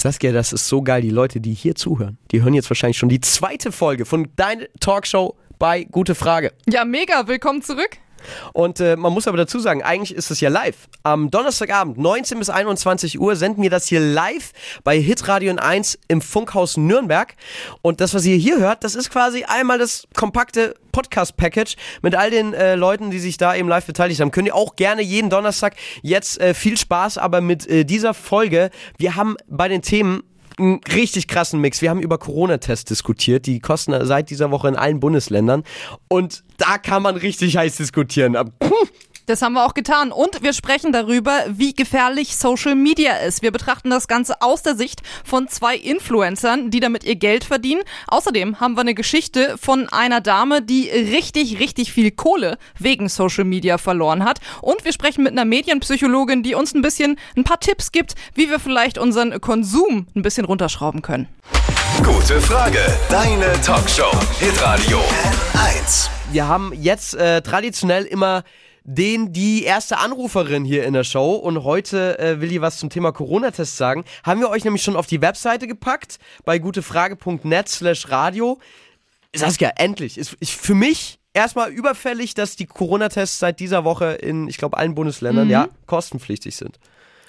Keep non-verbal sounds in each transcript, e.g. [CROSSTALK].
Saskia, das ist so geil. Die Leute, die hier zuhören, die hören jetzt wahrscheinlich schon die zweite Folge von deiner Talkshow bei Gute Frage. Ja, mega. Willkommen zurück. Und äh, man muss aber dazu sagen, eigentlich ist es ja live. Am Donnerstagabend, 19 bis 21 Uhr, senden wir das hier live bei Hitradio 1 im Funkhaus Nürnberg. Und das, was ihr hier hört, das ist quasi einmal das kompakte Podcast-Package mit all den äh, Leuten, die sich da eben live beteiligt haben. Könnt ihr auch gerne jeden Donnerstag jetzt äh, viel Spaß, aber mit äh, dieser Folge. Wir haben bei den Themen einen richtig krassen Mix. Wir haben über Corona-Tests diskutiert. Die kosten seit dieser Woche in allen Bundesländern. Und da kann man richtig heiß diskutieren. Das haben wir auch getan. Und wir sprechen darüber, wie gefährlich Social Media ist. Wir betrachten das Ganze aus der Sicht von zwei Influencern, die damit ihr Geld verdienen. Außerdem haben wir eine Geschichte von einer Dame, die richtig, richtig viel Kohle wegen Social Media verloren hat. Und wir sprechen mit einer Medienpsychologin, die uns ein bisschen ein paar Tipps gibt, wie wir vielleicht unseren Konsum ein bisschen runterschrauben können. Gute Frage. Deine Talkshow. Hitradio N1. Wir haben jetzt äh, traditionell immer den die erste Anruferin hier in der Show und heute äh, will die was zum Thema Corona-Test sagen. Haben wir euch nämlich schon auf die Webseite gepackt bei gutefrage.net slash radio. Saskia, endlich. Ist, ist für mich erstmal überfällig, dass die Corona-Tests seit dieser Woche in, ich glaube, allen Bundesländern mhm. ja kostenpflichtig sind.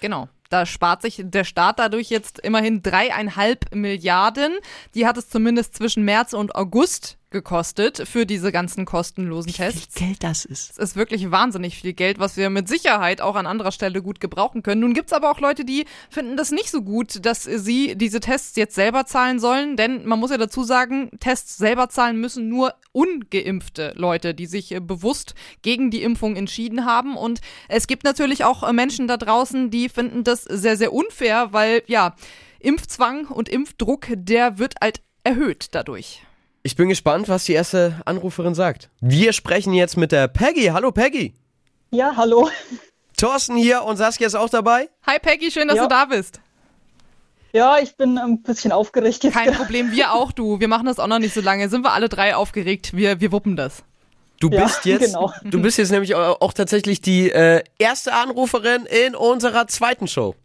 Genau. Da spart sich der Staat dadurch jetzt immerhin dreieinhalb Milliarden. Die hat es zumindest zwischen März und August gekostet für diese ganzen kostenlosen Tests. Wie viel Geld das ist. Es ist wirklich wahnsinnig viel Geld, was wir mit Sicherheit auch an anderer Stelle gut gebrauchen können. Nun gibt's aber auch Leute, die finden das nicht so gut, dass sie diese Tests jetzt selber zahlen sollen, denn man muss ja dazu sagen, Tests selber zahlen müssen nur ungeimpfte Leute, die sich äh, bewusst gegen die Impfung entschieden haben. Und es gibt natürlich auch äh, Menschen da draußen, die finden das sehr, sehr unfair, weil ja, Impfzwang und Impfdruck, der wird halt erhöht dadurch. Ich bin gespannt, was die erste Anruferin sagt. Wir sprechen jetzt mit der Peggy. Hallo Peggy. Ja, hallo. Thorsten hier und Saskia ist auch dabei. Hi Peggy, schön, dass ja. du da bist. Ja, ich bin ein bisschen aufgeregt jetzt. Kein gerade. Problem, wir auch, du. Wir machen das auch noch nicht so lange. Sind wir alle drei aufgeregt? Wir, wir wuppen das. Du ja, bist jetzt, genau. du bist jetzt nämlich auch tatsächlich die äh, erste Anruferin in unserer zweiten Show.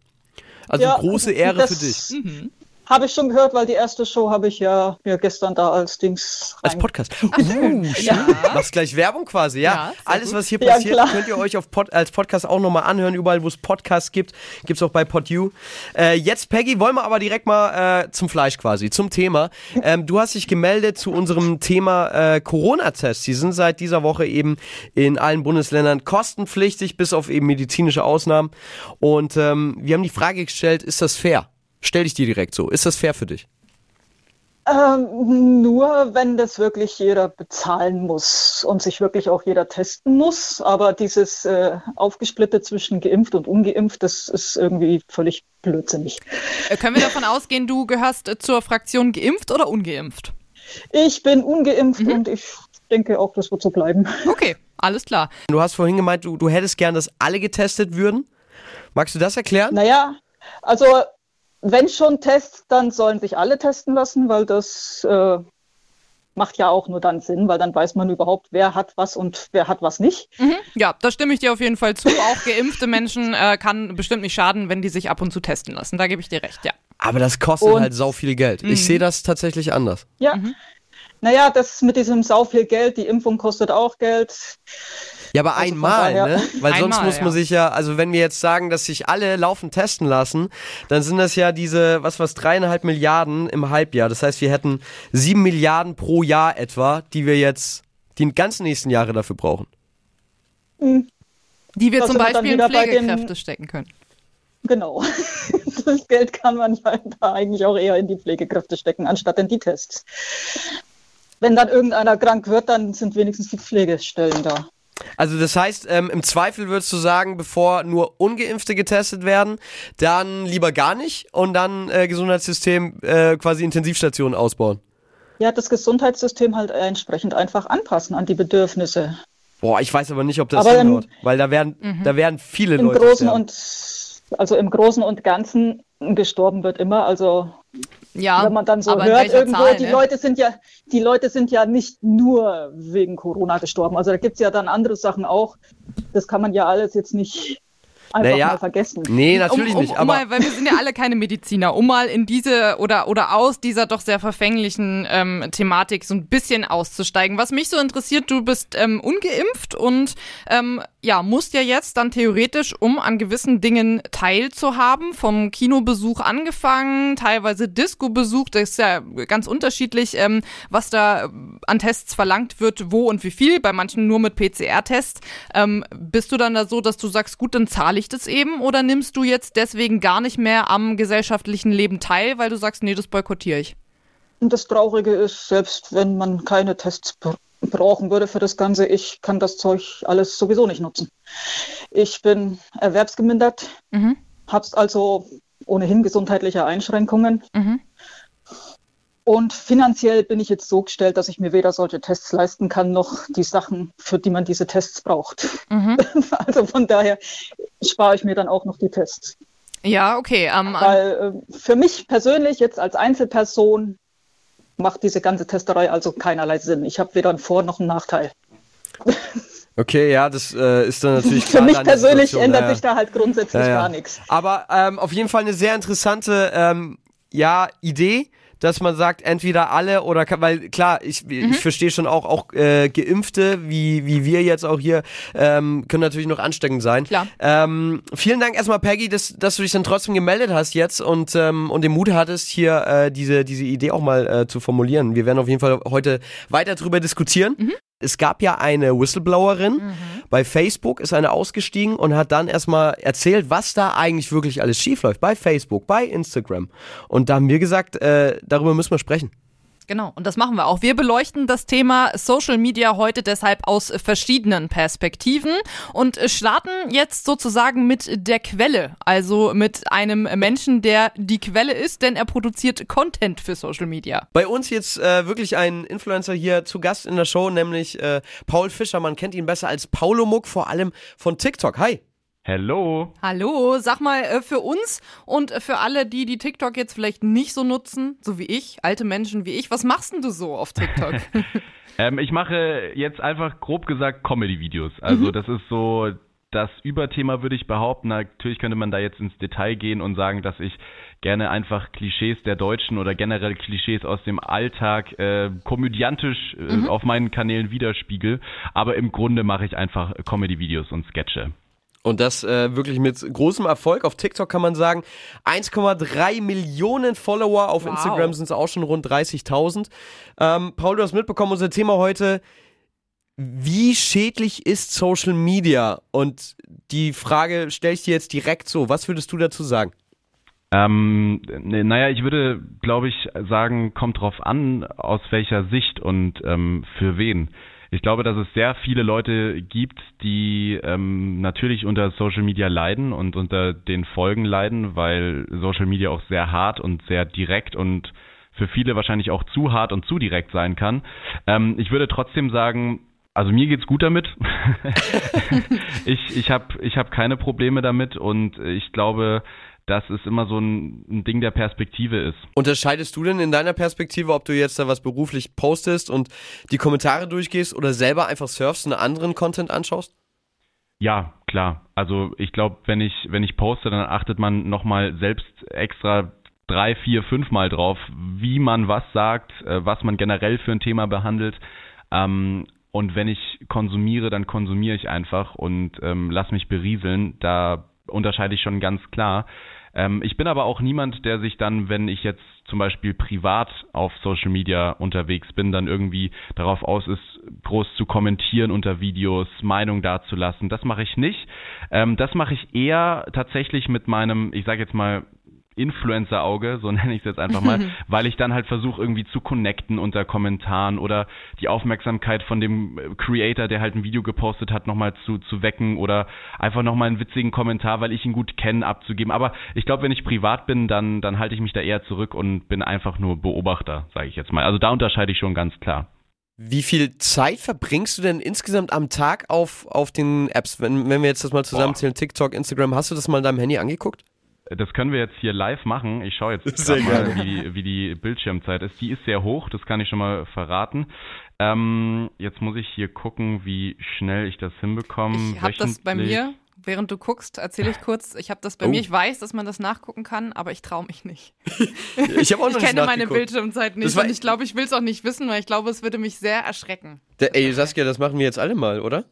Also ja, große Ehre für dich. Mhm. Habe ich schon gehört, weil die erste Show habe ich ja, ja gestern da als Dings. Als Podcast. [LAUGHS] Uh, schön. Ja. Machst gleich Werbung quasi, ja? ja Alles, was hier passiert, ja, könnt ihr euch auf Pod, als Podcast auch nochmal anhören. Überall, wo es Podcasts gibt, gibt es auch bei PodU. Äh, jetzt, Peggy, wollen wir aber direkt mal äh, zum Fleisch quasi, zum Thema. Ähm, du hast dich gemeldet zu unserem Thema äh, Corona-Tests. Die sind seit dieser Woche eben in allen Bundesländern kostenpflichtig, bis auf eben medizinische Ausnahmen. Und ähm, wir haben die Frage gestellt, ist das fair? Stell dich dir direkt so. Ist das fair für dich? Ähm, nur wenn das wirklich jeder bezahlen muss und sich wirklich auch jeder testen muss. Aber dieses äh, Aufgesplitte zwischen geimpft und ungeimpft, das ist irgendwie völlig blödsinnig. Äh, können wir davon ausgehen, du gehörst äh, zur Fraktion geimpft oder ungeimpft? Ich bin ungeimpft mhm. und ich denke auch, das wird so bleiben. Okay, alles klar. Du hast vorhin gemeint, du, du hättest gern, dass alle getestet würden. Magst du das erklären? Naja, also wenn schon Tests, dann sollen sich alle testen lassen, weil das äh, macht ja auch nur dann Sinn, weil dann weiß man überhaupt, wer hat was und wer hat was nicht. Mhm. Ja, da stimme ich dir auf jeden Fall zu. Auch geimpfte Menschen äh, kann bestimmt nicht schaden, wenn die sich ab und zu testen lassen. Da gebe ich dir recht, ja. Aber das kostet und, halt sau viel Geld. Ich mhm. sehe das tatsächlich anders. Ja. Mhm. Naja, das mit diesem sau viel Geld, die Impfung kostet auch Geld. Ja, aber also einmal, ne? [LAUGHS] Weil einmal, sonst muss man ja. sich ja, also wenn wir jetzt sagen, dass sich alle laufend testen lassen, dann sind das ja diese, was was, dreieinhalb Milliarden im Halbjahr. Das heißt, wir hätten sieben Milliarden pro Jahr etwa, die wir jetzt die ganzen nächsten Jahre dafür brauchen. Mhm. Die wir das zum Beispiel in Pflegekräfte stecken können. Genau. [LAUGHS] Das Geld kann man ja da eigentlich auch eher in die Pflegekräfte stecken, anstatt in die Tests. Wenn dann irgendeiner krank wird, dann sind wenigstens die Pflegestellen da. Also das heißt, ähm, im Zweifel würdest du sagen, bevor nur Ungeimpfte getestet werden, dann lieber gar nicht und dann äh, Gesundheitssystem äh, quasi Intensivstationen ausbauen. Ja, das Gesundheitssystem halt entsprechend einfach anpassen an die Bedürfnisse. Boah, ich weiß aber nicht, ob das aber hinhaut, weil da werden, mhm. da werden viele im Leute Großen und also im Großen und Ganzen gestorben wird immer, also ja, wenn man dann so hört, irgendwo, Zahl, die ne? Leute sind ja, die Leute sind ja nicht nur wegen Corona gestorben. Also da gibt es ja dann andere Sachen auch. Das kann man ja alles jetzt nicht einfach Naja. mal vergessen. Nee, natürlich um, um, nicht. um Aber mal, weil wir sind ja alle keine Mediziner, um mal in diese oder oder aus dieser doch sehr verfänglichen ähm, Thematik so ein bisschen auszusteigen. Was mich so interessiert, du bist ähm, ungeimpft und ähm, ja musst ja jetzt dann theoretisch, um an gewissen Dingen teilzuhaben, vom Kinobesuch angefangen, teilweise Disco-Besuch, das ist ja ganz unterschiedlich, ähm, was da an Tests verlangt wird, wo und wie viel. Bei manchen nur mit PCR-Tests. Ähm, bist du dann da so, dass du sagst, gut, dann zahle ich das eben oder nimmst du jetzt deswegen gar nicht mehr am gesellschaftlichen Leben teil, weil du sagst, nee, das boykottiere ich? Und das Traurige ist, selbst wenn man keine Tests br- brauchen würde für das Ganze, ich kann das Zeug alles sowieso nicht nutzen. Ich bin erwerbsgemindert, Mhm. hab's also ohnehin gesundheitliche Einschränkungen. Mhm. Und finanziell bin ich jetzt so gestellt, dass ich mir weder solche Tests leisten kann, noch die Sachen, für die man diese Tests braucht. Mhm. [LAUGHS] Also von daher spare ich mir dann auch noch die Tests. Ja, okay. Ähm, Weil äh, für mich persönlich jetzt als Einzelperson macht diese ganze Testerei also keinerlei Sinn. Ich habe weder einen Vor- noch einen Nachteil. [LAUGHS] okay, ja, das äh, ist dann natürlich Für mich persönlich Situation, ändert ja, ja. sich da halt grundsätzlich Ja, ja. gar nichts. Aber ähm, auf jeden Fall eine sehr interessante ähm, ja, Idee, dass man sagt, entweder alle oder kann, weil klar, ich, Mhm. ich verstehe schon auch, auch äh, Geimpfte, wie, wie wir jetzt auch hier, ähm, können natürlich noch ansteckend sein. Klar. Ähm, vielen Dank erstmal, Peggy, dass, dass du dich dann trotzdem gemeldet hast jetzt und, ähm, und den Mut hattest, hier äh, diese, diese Idee auch mal äh, zu formulieren. Wir werden auf jeden Fall heute weiter drüber diskutieren. Mhm. Es gab ja eine Whistleblowerin bei Facebook, ist eine ausgestiegen und hat dann erstmal erzählt, was da eigentlich wirklich alles schiefläuft. Bei Facebook, bei Instagram. Und da haben wir gesagt, äh, darüber müssen wir sprechen. Genau, und das machen wir auch. Wir beleuchten das Thema Social Media heute deshalb aus verschiedenen Perspektiven und starten jetzt sozusagen mit der Quelle, also mit einem Menschen, der die Quelle ist, denn er produziert Content für Social Media. Bei uns jetzt äh, wirklich ein Influencer hier zu Gast in der Show, nämlich äh, Paul Fischer. Man kennt ihn besser als Paulo Muck, vor allem von TikTok. Hi. Hello. Hallo, sag mal äh, für uns und für alle, die die TikTok jetzt vielleicht nicht so nutzen, so wie ich, alte Menschen wie ich, was machst denn du so auf TikTok? [LAUGHS] [LAUGHS] Ähm, ich mache jetzt einfach grob gesagt Comedy-Videos. Also das ist so das Überthema, würde ich behaupten. Natürlich könnte man da jetzt ins Detail gehen und sagen, dass ich gerne einfach Klischees der Deutschen oder generell Klischees aus dem Alltag äh, komödiantisch äh, auf meinen Kanälen widerspiegel. Aber im Grunde mache ich einfach Comedy-Videos und Sketche. Und das äh, wirklich mit großem Erfolg. Auf TikTok kann man sagen, 1,3 Millionen Follower. Auf Wow. Instagram sind es auch schon rund 30.000. Ähm, Paul, du hast mitbekommen, unser Thema heute, wie schädlich ist Social Media? Und die Frage stelle ich dir jetzt direkt so. Was würdest du dazu sagen? Ähm, ne, naja, ich würde, glaube ich, sagen, kommt drauf an, aus welcher Sicht und ähm, für wen. Ich glaube, dass es sehr viele Leute gibt, die ähm, natürlich unter Social Media leiden und unter den Folgen leiden, weil Social Media auch sehr hart und sehr direkt und für viele wahrscheinlich auch zu hart und zu direkt sein kann. Ähm, ich würde trotzdem sagen, also mir geht's gut damit. [LAUGHS] ich ich habe ich hab keine Probleme damit und ich glaube, dass es immer so ein, ein Ding der Perspektive ist. Unterscheidest du denn in deiner Perspektive, ob du jetzt da was beruflich postest und die Kommentare durchgehst oder selber einfach surfst und anderen Content anschaust? Ja, klar. Also ich glaube, wenn ich, wenn ich poste, dann achtet man nochmal selbst extra drei, vier, fünf Mal drauf, wie man was sagt, äh, was man generell für ein Thema behandelt. Ähm, und wenn ich konsumiere, dann konsumiere ich einfach und ähm, lass mich berieseln. Da unterscheide ich schon ganz klar. Ähm, ich bin aber auch niemand, der sich dann, wenn ich jetzt zum Beispiel privat auf Social Media unterwegs bin, dann irgendwie darauf aus ist, groß zu kommentieren unter Videos, Meinung dazulassen. Das mache ich nicht. Ähm, das mache ich eher tatsächlich mit meinem, ich sage jetzt mal, Influencer-Auge, so [LAUGHS] nenne ich es jetzt einfach mal, [LAUGHS] weil ich dann halt versuche irgendwie zu connecten unter Kommentaren oder die Aufmerksamkeit von dem äh, Creator, der halt ein Video gepostet hat, nochmal zu, zu wecken oder einfach nochmal einen witzigen Kommentar, weil ich ihn gut kenne, abzugeben. Aber ich glaube, wenn ich privat bin, dann, dann halte ich mich da eher zurück und bin einfach nur Beobachter, sage ich jetzt mal. Also da unterscheide ich schon ganz klar. Wie viel Zeit verbringst du denn insgesamt am Tag auf, auf den Apps? Wenn, wenn wir jetzt das mal zusammenzählen, TikTok, Instagram, hast du das mal in deinem Handy angeguckt? Das können wir jetzt hier live machen. Ich schaue jetzt mal, wie, die- wie die Bildschirmzeit ist. Die ist sehr hoch, das kann ich schon mal verraten. Ähm, jetzt muss ich hier gucken, wie schnell ich das hinbekomme. Ich habe das bei mir. Während du guckst, erzähle ich kurz, ich habe das bei Oh. mir, ich weiß, dass man das nachgucken kann, aber ich traue mich nicht. [LAUGHS] Ich habe auch noch Ich nicht kenne meine. Bildschirmzeit nicht war- und ich glaube, ich will es auch nicht wissen, weil ich glaube, es würde mich sehr erschrecken. Der, ey, Saskia, das machen wir jetzt alle mal, oder?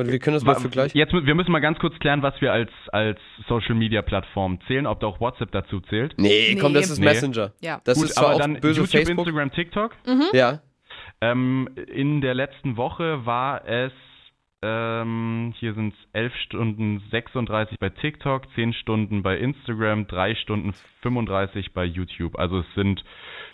Oder wir können das mal vergleichen. Jetzt, wir müssen mal ganz kurz klären, was wir als, als Social Media Plattform zählen, ob da auch WhatsApp dazu zählt. Nee, komm, das ist Nee. Messenger. Ja. Das Gut, ist zwar aber auch dann böse YouTube, Facebook. Instagram, TikTok. Ja. Ähm, in der letzten Woche war es, ähm, hier sind es 11 Stunden 36 bei TikTok, 10 Stunden bei Instagram, 3 Stunden 35 bei YouTube. Also es sind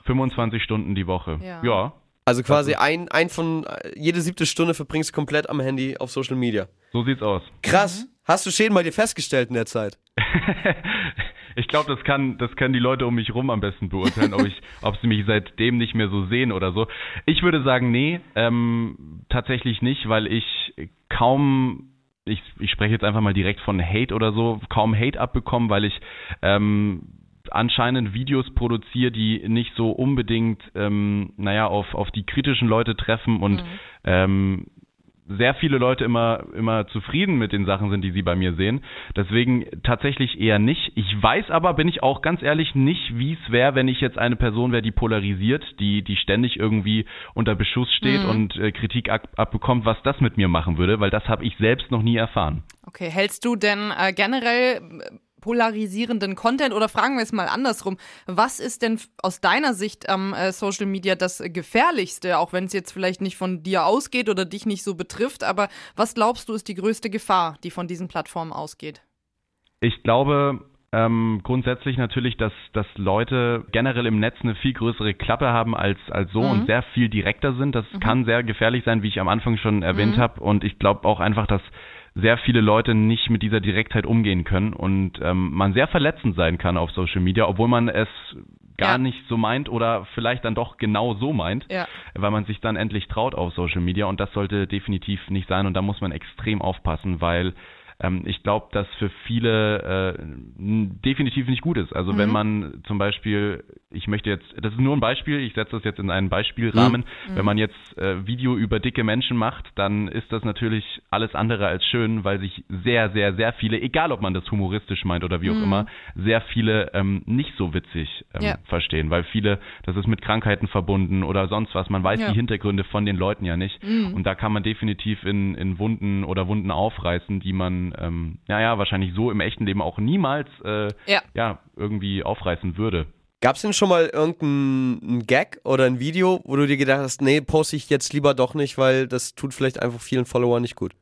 25 Stunden die Woche. Ja. ja Also quasi ein, ein von, äh, jede siebte Stunde verbringst du komplett am Handy auf Social Media. so sieht's aus. Krass. Hast du Schäden bei dir festgestellt in der Zeit? [LAUGHS] ich glaube, das kann, das können die Leute um mich rum am besten beurteilen, ob ich, [LAUGHS] ob sie mich seitdem nicht mehr so sehen oder so. Ich würde sagen, nee, ähm, tatsächlich nicht, weil ich kaum, ich, ich spreche jetzt einfach mal direkt von Hate oder so, kaum Hate abbekomme, weil ich ähm, anscheinend Videos produziere, die nicht so unbedingt, ähm, naja, auf, auf die kritischen Leute treffen und ähm, sehr viele Leute immer, immer zufrieden mit den Sachen sind, die sie bei mir sehen. Deswegen tatsächlich eher nicht. Ich weiß aber, bin ich auch ganz ehrlich, nicht, wie es wäre, wenn ich jetzt eine Person wäre, die polarisiert, die, die ständig irgendwie unter Beschuss steht und äh, Kritik ab, abbekommt, was das mit mir machen würde, weil das habe ich selbst noch nie erfahren. Okay, hältst du denn äh, generell polarisierenden Content oder fragen wir es mal andersrum, was ist denn aus deiner Sicht am äh, Social Media das äh, gefährlichste, auch wenn es jetzt vielleicht nicht von dir ausgeht oder dich nicht so betrifft, aber was glaubst du ist die größte Gefahr, die von diesen Plattformen ausgeht? Ich glaube ähm, grundsätzlich natürlich, dass, dass Leute generell im Netz eine viel größere Klappe haben als, als so und sehr viel direkter sind. Das kann sehr gefährlich sein, wie ich am Anfang schon erwähnt habe. Und ich glaube auch einfach, dass sehr viele Leute nicht mit dieser Direktheit umgehen können und ähm, man sehr verletzend sein kann auf Social Media, obwohl man es gar Ja. nicht so meint oder vielleicht dann doch genau so meint, Ja. weil man sich dann endlich traut auf Social Media und das sollte definitiv nicht sein und da muss man extrem aufpassen, weil ähm, ich glaube, dass für viele äh, definitiv nicht gut ist. Also wenn man zum Beispiel, ich möchte jetzt, das ist nur ein Beispiel, ich setze das jetzt in einen Beispielrahmen, wenn man jetzt äh, Video über dicke Menschen macht, dann ist das natürlich alles andere als schön, weil sich sehr, sehr, sehr viele, egal ob man das humoristisch meint oder wie auch immer, sehr viele ähm, nicht so witzig ähm, Ja. verstehen, weil viele, das ist mit Krankheiten verbunden oder sonst was, man weiß Ja. die Hintergründe von den Leuten ja nicht. Und da kann man definitiv in, in Wunden oder Wunden aufreißen, die man, ähm, ja, ja, wahrscheinlich so im echten Leben auch niemals, äh, Ja. ja, irgendwie aufreißen würde. Gab's denn schon mal irgendeinen Gag oder ein Video, wo du dir gedacht hast, nee, poste ich jetzt lieber doch nicht, weil das tut vielleicht einfach vielen Followern nicht gut?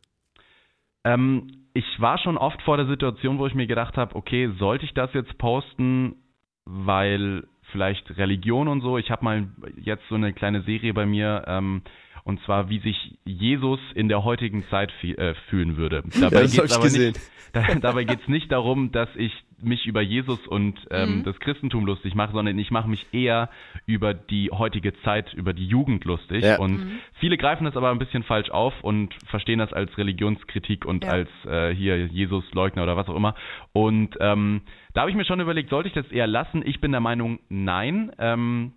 Ähm, ich war schon oft vor der Situation, wo ich mir gedacht habe, okay, sollte ich das jetzt posten, weil vielleicht Religion und so. Ich habe mal jetzt so eine kleine Serie bei mir, ähm, und zwar wie sich Jesus in der heutigen Zeit äh, fühlen würde. [LAUGHS] [LAUGHS] Dabei geht's gesehen. nicht, da, dabei geht es nicht darum, dass ich mich über Jesus und ähm, das Christentum lustig mache, sondern ich mache mich eher über die heutige Zeit, über die Jugend lustig. Ja. Und viele greifen das aber ein bisschen falsch auf und verstehen das als Religionskritik und Ja. als äh, hier Jesus-Leugner oder was auch immer. Und ähm, da habe ich mir schon überlegt, sollte ich das eher lassen? Ich bin der Meinung, nein. Ähm,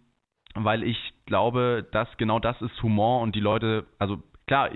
weil ich glaube, dass genau das ist Humor und die Leute, also klar,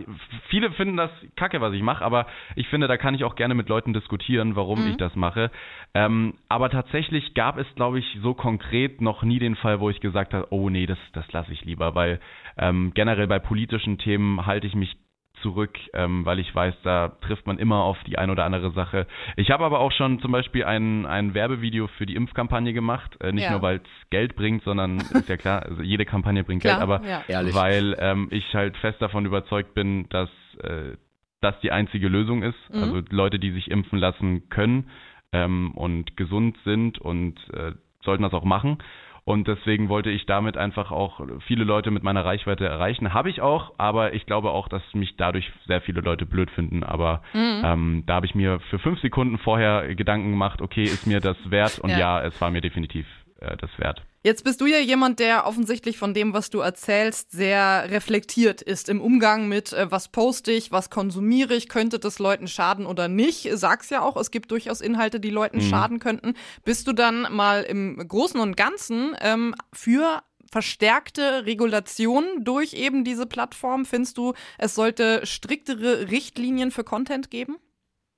viele finden das kacke, was ich mache, aber ich finde, da kann ich auch gerne mit Leuten diskutieren, warum ich das mache. Ähm, aber tatsächlich gab es, glaube ich, so konkret noch nie den Fall, wo ich gesagt habe, oh nee, das, das lasse ich lieber, weil ähm, generell bei politischen Themen halte ich mich zurück, ähm, weil ich weiß, da trifft man immer auf die ein oder andere Sache. Ich habe aber auch schon zum Beispiel ein, ein Werbevideo für die Impfkampagne gemacht, äh, nicht Ja. nur weil es Geld bringt, sondern ist ja klar, also jede Kampagne bringt Klar, Geld, aber ja. Weil ähm, ich halt fest davon überzeugt bin, dass äh, das die einzige Lösung ist. Mhm. Also Leute, die sich impfen lassen können ähm, und gesund sind und äh, sollten das auch machen. Und deswegen wollte ich damit einfach auch viele Leute mit meiner Reichweite erreichen. Habe ich auch, aber ich glaube auch, dass mich dadurch sehr viele Leute blöd finden. Aber Mhm. ähm, da habe ich mir für fünf Sekunden vorher Gedanken gemacht, okay, ist mir das wert? Und Ja. ja, es war mir definitiv äh, das wert. Jetzt bist du ja jemand, der offensichtlich von dem, was du erzählst, sehr reflektiert ist im Umgang mit, äh, was poste ich, was konsumiere ich, könnte das Leuten schaden oder nicht. Sag's ja auch, es gibt durchaus Inhalte, die Leuten schaden könnten. Bist du dann mal im Großen und Ganzen ähm, für verstärkte Regulation durch eben diese Plattform? Findest du, es sollte striktere Richtlinien für Content geben?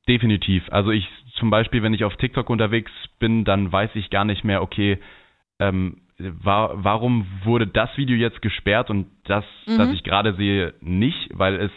definitiv. Also ich zum Beispiel, wenn ich auf TikTok unterwegs bin, dann weiß ich gar nicht mehr, okay, ähm, war, warum wurde das Video jetzt gesperrt und das, Mhm. das ich gerade sehe, nicht? Weil es,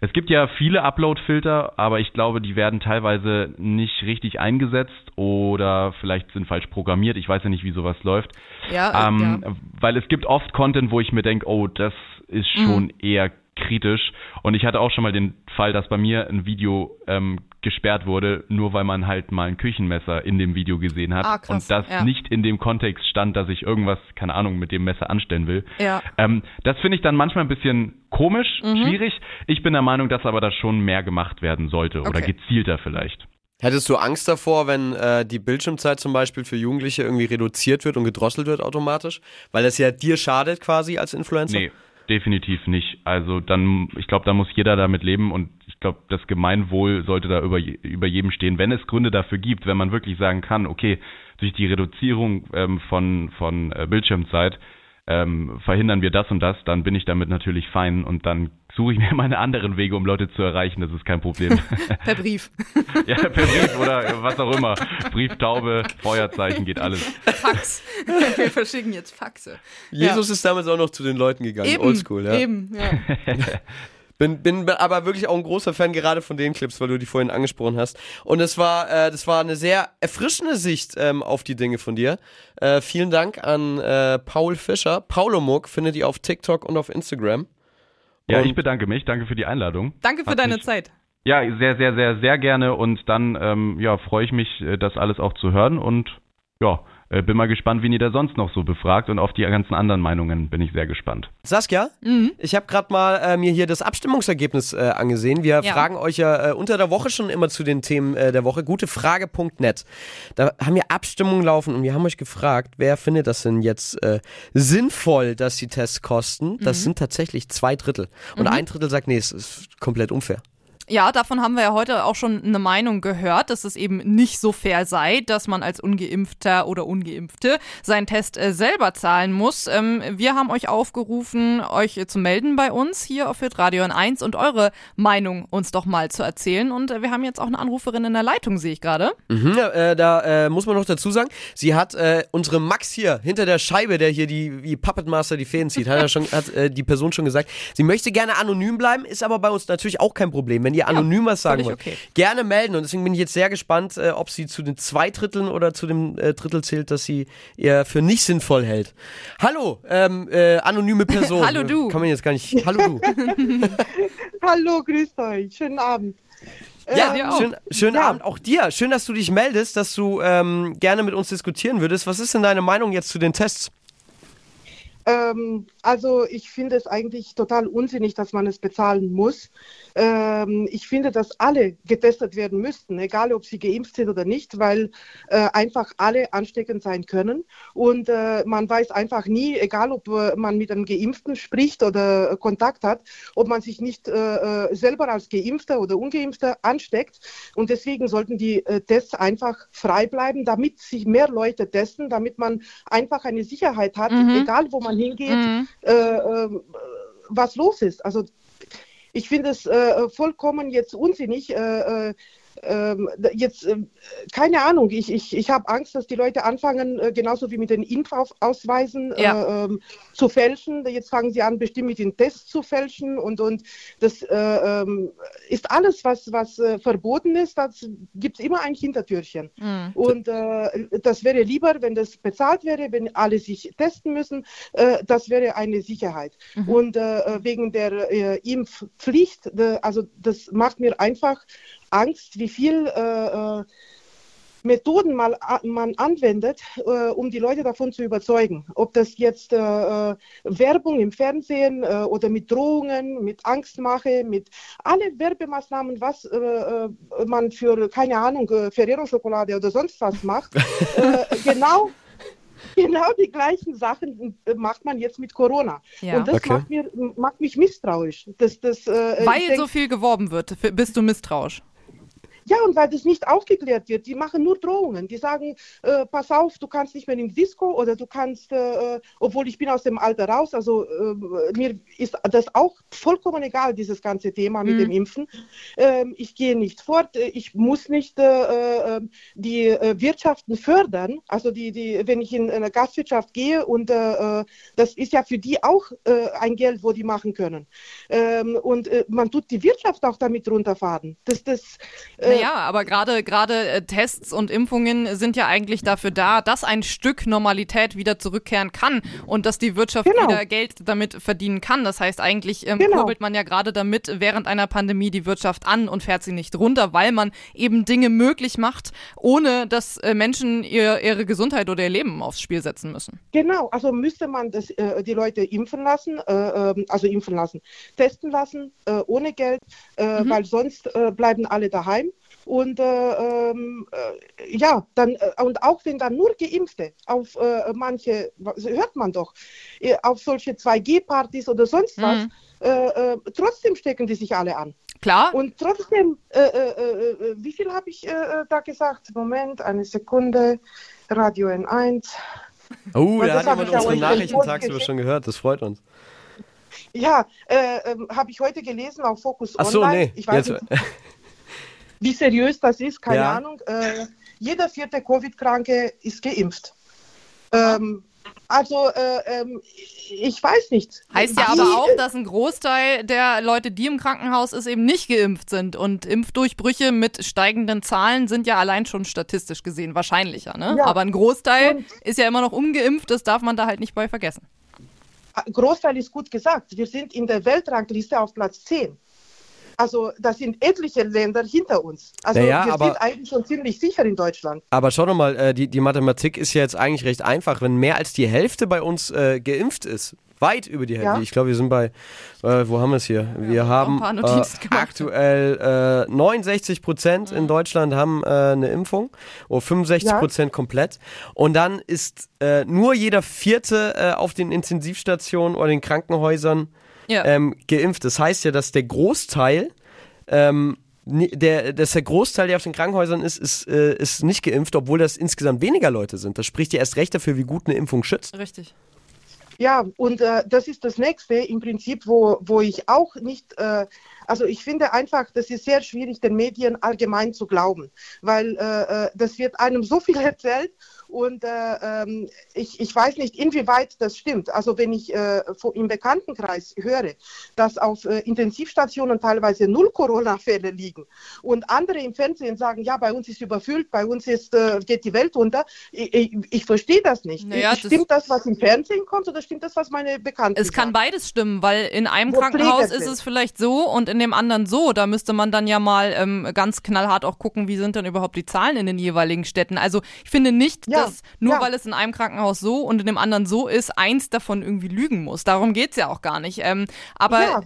es gibt ja viele Upload-Filter, aber ich glaube, die werden teilweise nicht richtig eingesetzt oder vielleicht sind falsch programmiert. Ich weiß ja nicht, wie sowas läuft. Ja, äh, Ähm, ja. Weil es gibt oft Content, wo ich mir denke, oh, das ist Mhm. schon eher kritisch. Und ich hatte auch schon mal den Fall, dass bei mir ein Video ähm, gesperrt wurde, nur weil man halt mal ein Küchenmesser in dem Video gesehen hat Ah, krass, und das ja. nicht in dem Kontext stand, dass ich irgendwas, keine Ahnung, mit dem Messer anstellen will. Ja. Ähm, das finde ich dann manchmal ein bisschen komisch, Mhm. schwierig. Ich bin der Meinung, dass aber da schon mehr gemacht werden sollte oder Okay. gezielter vielleicht. Hättest du Angst davor, wenn äh, die Bildschirmzeit zum Beispiel für Jugendliche irgendwie reduziert wird und gedrosselt wird automatisch? Weil das ja dir schadet quasi als Influencer? Nee, definitiv nicht. Also dann, ich glaube, da muss jeder damit leben und ich glaube, das Gemeinwohl sollte da über, über jedem stehen, wenn es Gründe dafür gibt, wenn man wirklich sagen kann, okay, durch die Reduzierung ähm, von, von äh, Bildschirmzeit ähm, verhindern wir das und das, dann bin ich damit natürlich fein und dann suche ich mir [LAUGHS] meine anderen Wege, um Leute zu erreichen, das ist kein Problem. [LAUGHS] Per Brief. [LAUGHS] ja, per Brief oder was auch immer. Brieftaube, Feuerzeichen, geht alles. Fax. Wir verschicken jetzt Faxe. Jesus ist damals auch noch zu den Leuten gegangen, Eben, oldschool, ja. eben, ja. Bin, bin aber wirklich auch ein großer Fan gerade von den Clips, weil du die vorhin angesprochen hast. Und es war, äh, das war eine sehr erfrischende Sicht ähm, auf die Dinge von dir. Äh, vielen Dank an äh, Paul Fischer. Paulo Muck findet ihr auf TikTok und auf Instagram. Ja, Und- ich bedanke mich, danke für die Einladung. Danke für Hat deine mich- Zeit. Ja, sehr, sehr, sehr, sehr gerne und dann ähm, ja, freue ich mich, äh, das alles auch zu hören und ja, äh, bin mal gespannt, wen ihr da sonst noch so befragt und auf die ganzen anderen Meinungen bin ich sehr gespannt. Saskia, ich habe gerade mal äh, mir hier das Abstimmungsergebnis äh, angesehen. Wir Ja. fragen euch ja äh, unter der Woche schon immer zu den Themen äh, der Woche. Gutefrage.net. Da haben wir Abstimmungen laufen und wir haben euch gefragt, wer findet das denn jetzt äh, sinnvoll, dass die Tests kosten? Das sind tatsächlich zwei Drittel. Und ein Drittel sagt, nee, es ist komplett unfair. Ja, davon haben wir ja heute auch schon eine Meinung gehört, dass es eben nicht so fair sei, dass man als Ungeimpfter oder Ungeimpfte seinen Test äh, selber zahlen muss. Ähm, wir haben euch aufgerufen, euch zu melden bei uns hier auf Radio 1 und eure Meinung uns doch mal zu erzählen. Und äh, wir haben jetzt auch eine Anruferin in der Leitung, sehe ich gerade. Mhm, äh, da muss man noch dazu sagen, sie hat unsere Max hier hinter der Scheibe, der hier die wie Puppet Master die Fäden zieht, hat, er schon, hat die Person schon gesagt. Sie möchte gerne anonym bleiben, ist aber bei uns natürlich auch kein Problem. Wenn ihr anonym was sagen wollt, okay. gerne melden. Und deswegen bin ich jetzt sehr gespannt, äh, ob sie zu den zwei Dritteln oder zu dem äh, Drittel zählt, das sie eher für nicht sinnvoll hält. Hallo, ähm, äh, anonyme [LAUGHS] Person. Hallo, du. Kann man jetzt gar nicht. Hallo du. [LAUGHS] Hallo, grüßt euch. Schönen Abend. Ja, dir auch. schön, schönen Ja. Abend auch dir. Schön, dass du dich meldest, dass du ähm, gerne mit uns diskutieren würdest. Was ist denn deine Meinung jetzt zu den Tests? Ähm, also ich finde es eigentlich total unsinnig, dass man es bezahlen muss. Ähm, ich finde, dass alle getestet werden müssten, egal ob sie geimpft sind oder nicht, weil äh, einfach alle ansteckend sein können. Und äh, man weiß einfach nie, egal ob äh, man mit einem Geimpften spricht oder Kontakt hat, ob man sich nicht äh, äh, selber als Geimpfter oder Ungeimpfter ansteckt. Und deswegen sollten die äh, Tests einfach frei bleiben, damit sich mehr Leute testen, damit man einfach eine Sicherheit hat, Mhm. egal wo man hingeht, Mhm. äh, äh, was los ist. Also ich finde es äh, vollkommen jetzt unsinnig. Äh, äh, ähm, jetzt, äh, keine Ahnung, ich, ich, ich habe Angst, dass die Leute anfangen, äh, genauso wie mit den Impfausweisen Ja. äh, zu fälschen. Jetzt fangen sie an, bestimmt mit den Tests zu fälschen und, und das äh, ähm, ist alles, was, was äh, verboten ist, das gibt es immer ein Hintertürchen. Mhm. Und äh, das wäre lieber, wenn das bezahlt wäre, wenn alle sich testen müssen. Äh, das wäre eine Sicherheit. Und äh, wegen der äh, Impfpflicht, äh, also das macht mir einfach Angst, wie viel äh, äh, Methoden mal, man anwendet, äh, um die Leute davon zu überzeugen. Ob das jetzt äh, äh, Werbung im Fernsehen äh, oder mit Drohungen, mit Angstmache, mit alle Werbemaßnahmen, was äh, man für, keine Ahnung, äh, Ferrero-Schokolade oder sonst was macht, [LAUGHS] äh, genau, genau die gleichen Sachen macht man jetzt mit Corona. Ja. Und das Okay. macht, mir, macht mich misstrauisch. Das, das, äh, Weil denk- so viel geworben wird, bist du misstrauisch. Ja, und weil das nicht aufgeklärt wird, die machen nur Drohungen. Die sagen, äh, pass auf, du kannst nicht mehr in Disco oder du kannst, äh, obwohl ich bin aus dem Alter raus, also äh, mir ist das auch vollkommen egal, dieses ganze Thema mit Mhm. dem Impfen. Ähm, ich gehe nicht fort, äh, ich muss nicht äh, äh, die äh, Wirtschaften fördern. Also die, die, wenn ich in eine Gastwirtschaft gehe und äh, äh, das ist ja für die auch äh, ein Geld, wo die machen können. Ähm, und äh, man tut die Wirtschaft auch damit runterfahren. Das, das, äh, Naja, aber gerade gerade äh, Tests und Impfungen sind ja eigentlich dafür da, dass ein Stück Normalität wieder zurückkehren kann und dass die Wirtschaft Genau. wieder Geld damit verdienen kann. Das heißt, eigentlich ähm, Genau. kurbelt man ja gerade damit während einer Pandemie die Wirtschaft an und fährt sie nicht runter, weil man eben Dinge möglich macht, ohne dass äh, Menschen ihr, ihre Gesundheit oder ihr Leben aufs Spiel setzen müssen. Genau, also müsste man das, äh, die Leute impfen lassen, äh, ähm, also impfen lassen, testen lassen, äh, ohne Geld, äh, weil sonst bleiben alle daheim. Und äh, ähm, äh, ja, dann äh, und auch wenn dann nur Geimpfte auf äh, manche, was hört man doch, äh, auf solche 2G-Partys oder sonst was, Mhm. äh, äh, trotzdem stecken die sich alle an. Klar, Und trotzdem, äh, äh, äh, äh, wie viel habe ich äh, äh, da gesagt? Moment, eine Sekunde, Radio N1. Oh, da hat jemand unsere Nachrichten schon tagsüber schon gehört. Das freut uns. Ja, äh, ähm, habe ich heute gelesen auf Focus Ach so, Online. nee. Ich weiß Jetzt, [LAUGHS] nicht, wie seriös das ist, keine Ja. Ahnung. Äh, jeder vierte Covid-Kranke ist geimpft. Ähm, also, äh, ähm, ich weiß nicht. Heißt ja aber auch, äh, dass ein Großteil der Leute, die im Krankenhaus ist, eben nicht geimpft sind. Und Impfdurchbrüche mit steigenden Zahlen sind ja allein schon statistisch gesehen wahrscheinlicher. Ne? Ja. Aber ein Großteil Und- ist ja immer noch ungeimpft, das darf man da halt nicht bei vergessen. Großteil ist gut gesagt. Wir sind in der Weltrangliste auf Platz 10. Also, da sind etliche Länder hinter uns. Also, Naja, wir aber- sind eigentlich schon ziemlich sicher in Deutschland. Aber schau doch mal, äh, die, die Mathematik ist ja jetzt eigentlich recht einfach. Wenn mehr als die Hälfte bei uns äh, geimpft ist, weit über die Hälfte, Ja. ich glaube, wir sind bei, äh, wo haben wir es hier? wir auch haben äh, aktuell äh, 69 Prozent in Deutschland haben äh, eine Impfung, oder 65 Prozent komplett. Und dann ist äh, nur jeder Vierte äh, auf den Intensivstationen oder den Krankenhäusern Ja. ähm, geimpft. Das heißt ja, dass der Großteil, ähm, der, dass der Großteil, der auf den Krankenhäusern ist, ist, äh, ist nicht geimpft, obwohl das insgesamt weniger Leute sind. Das spricht ja erst recht dafür, wie gut eine Impfung schützt. Richtig. Ja, und äh, das ist das nächste im Prinzip, wo, wo ich auch nicht, äh, also ich finde einfach, das ist sehr schwierig, den Medien allgemein zu glauben, weil äh, äh, das wird einem so viel [LAUGHS] erzählt und äh, ähm, ich, ich weiß nicht, inwieweit das stimmt. Also wenn ich äh, im Bekanntenkreis höre, dass auf äh, Intensivstationen teilweise null Corona-Fälle liegen und andere im Fernsehen sagen, ja, bei uns ist überfüllt, bei uns ist, äh, geht die Welt unter, ich, ich, ich verstehe das nicht. Naja, das- stimmt das, was im Fernsehen kommt oder stimmt das, was meine Bekannten Es kann sagen? beides stimmen, weil in einem Wo Krankenhaus ist es vielleicht so und in dem anderen so. Da müsste man dann ja mal ähm, ganz knallhart auch gucken, wie sind denn überhaupt die Zahlen in den jeweiligen Städten. Also ich finde nicht, Ja, dass nur ja. weil es in einem Krankenhaus so und in dem anderen so ist, eins davon irgendwie lügen muss. Darum geht's ja auch gar nicht. Ähm, aber ja.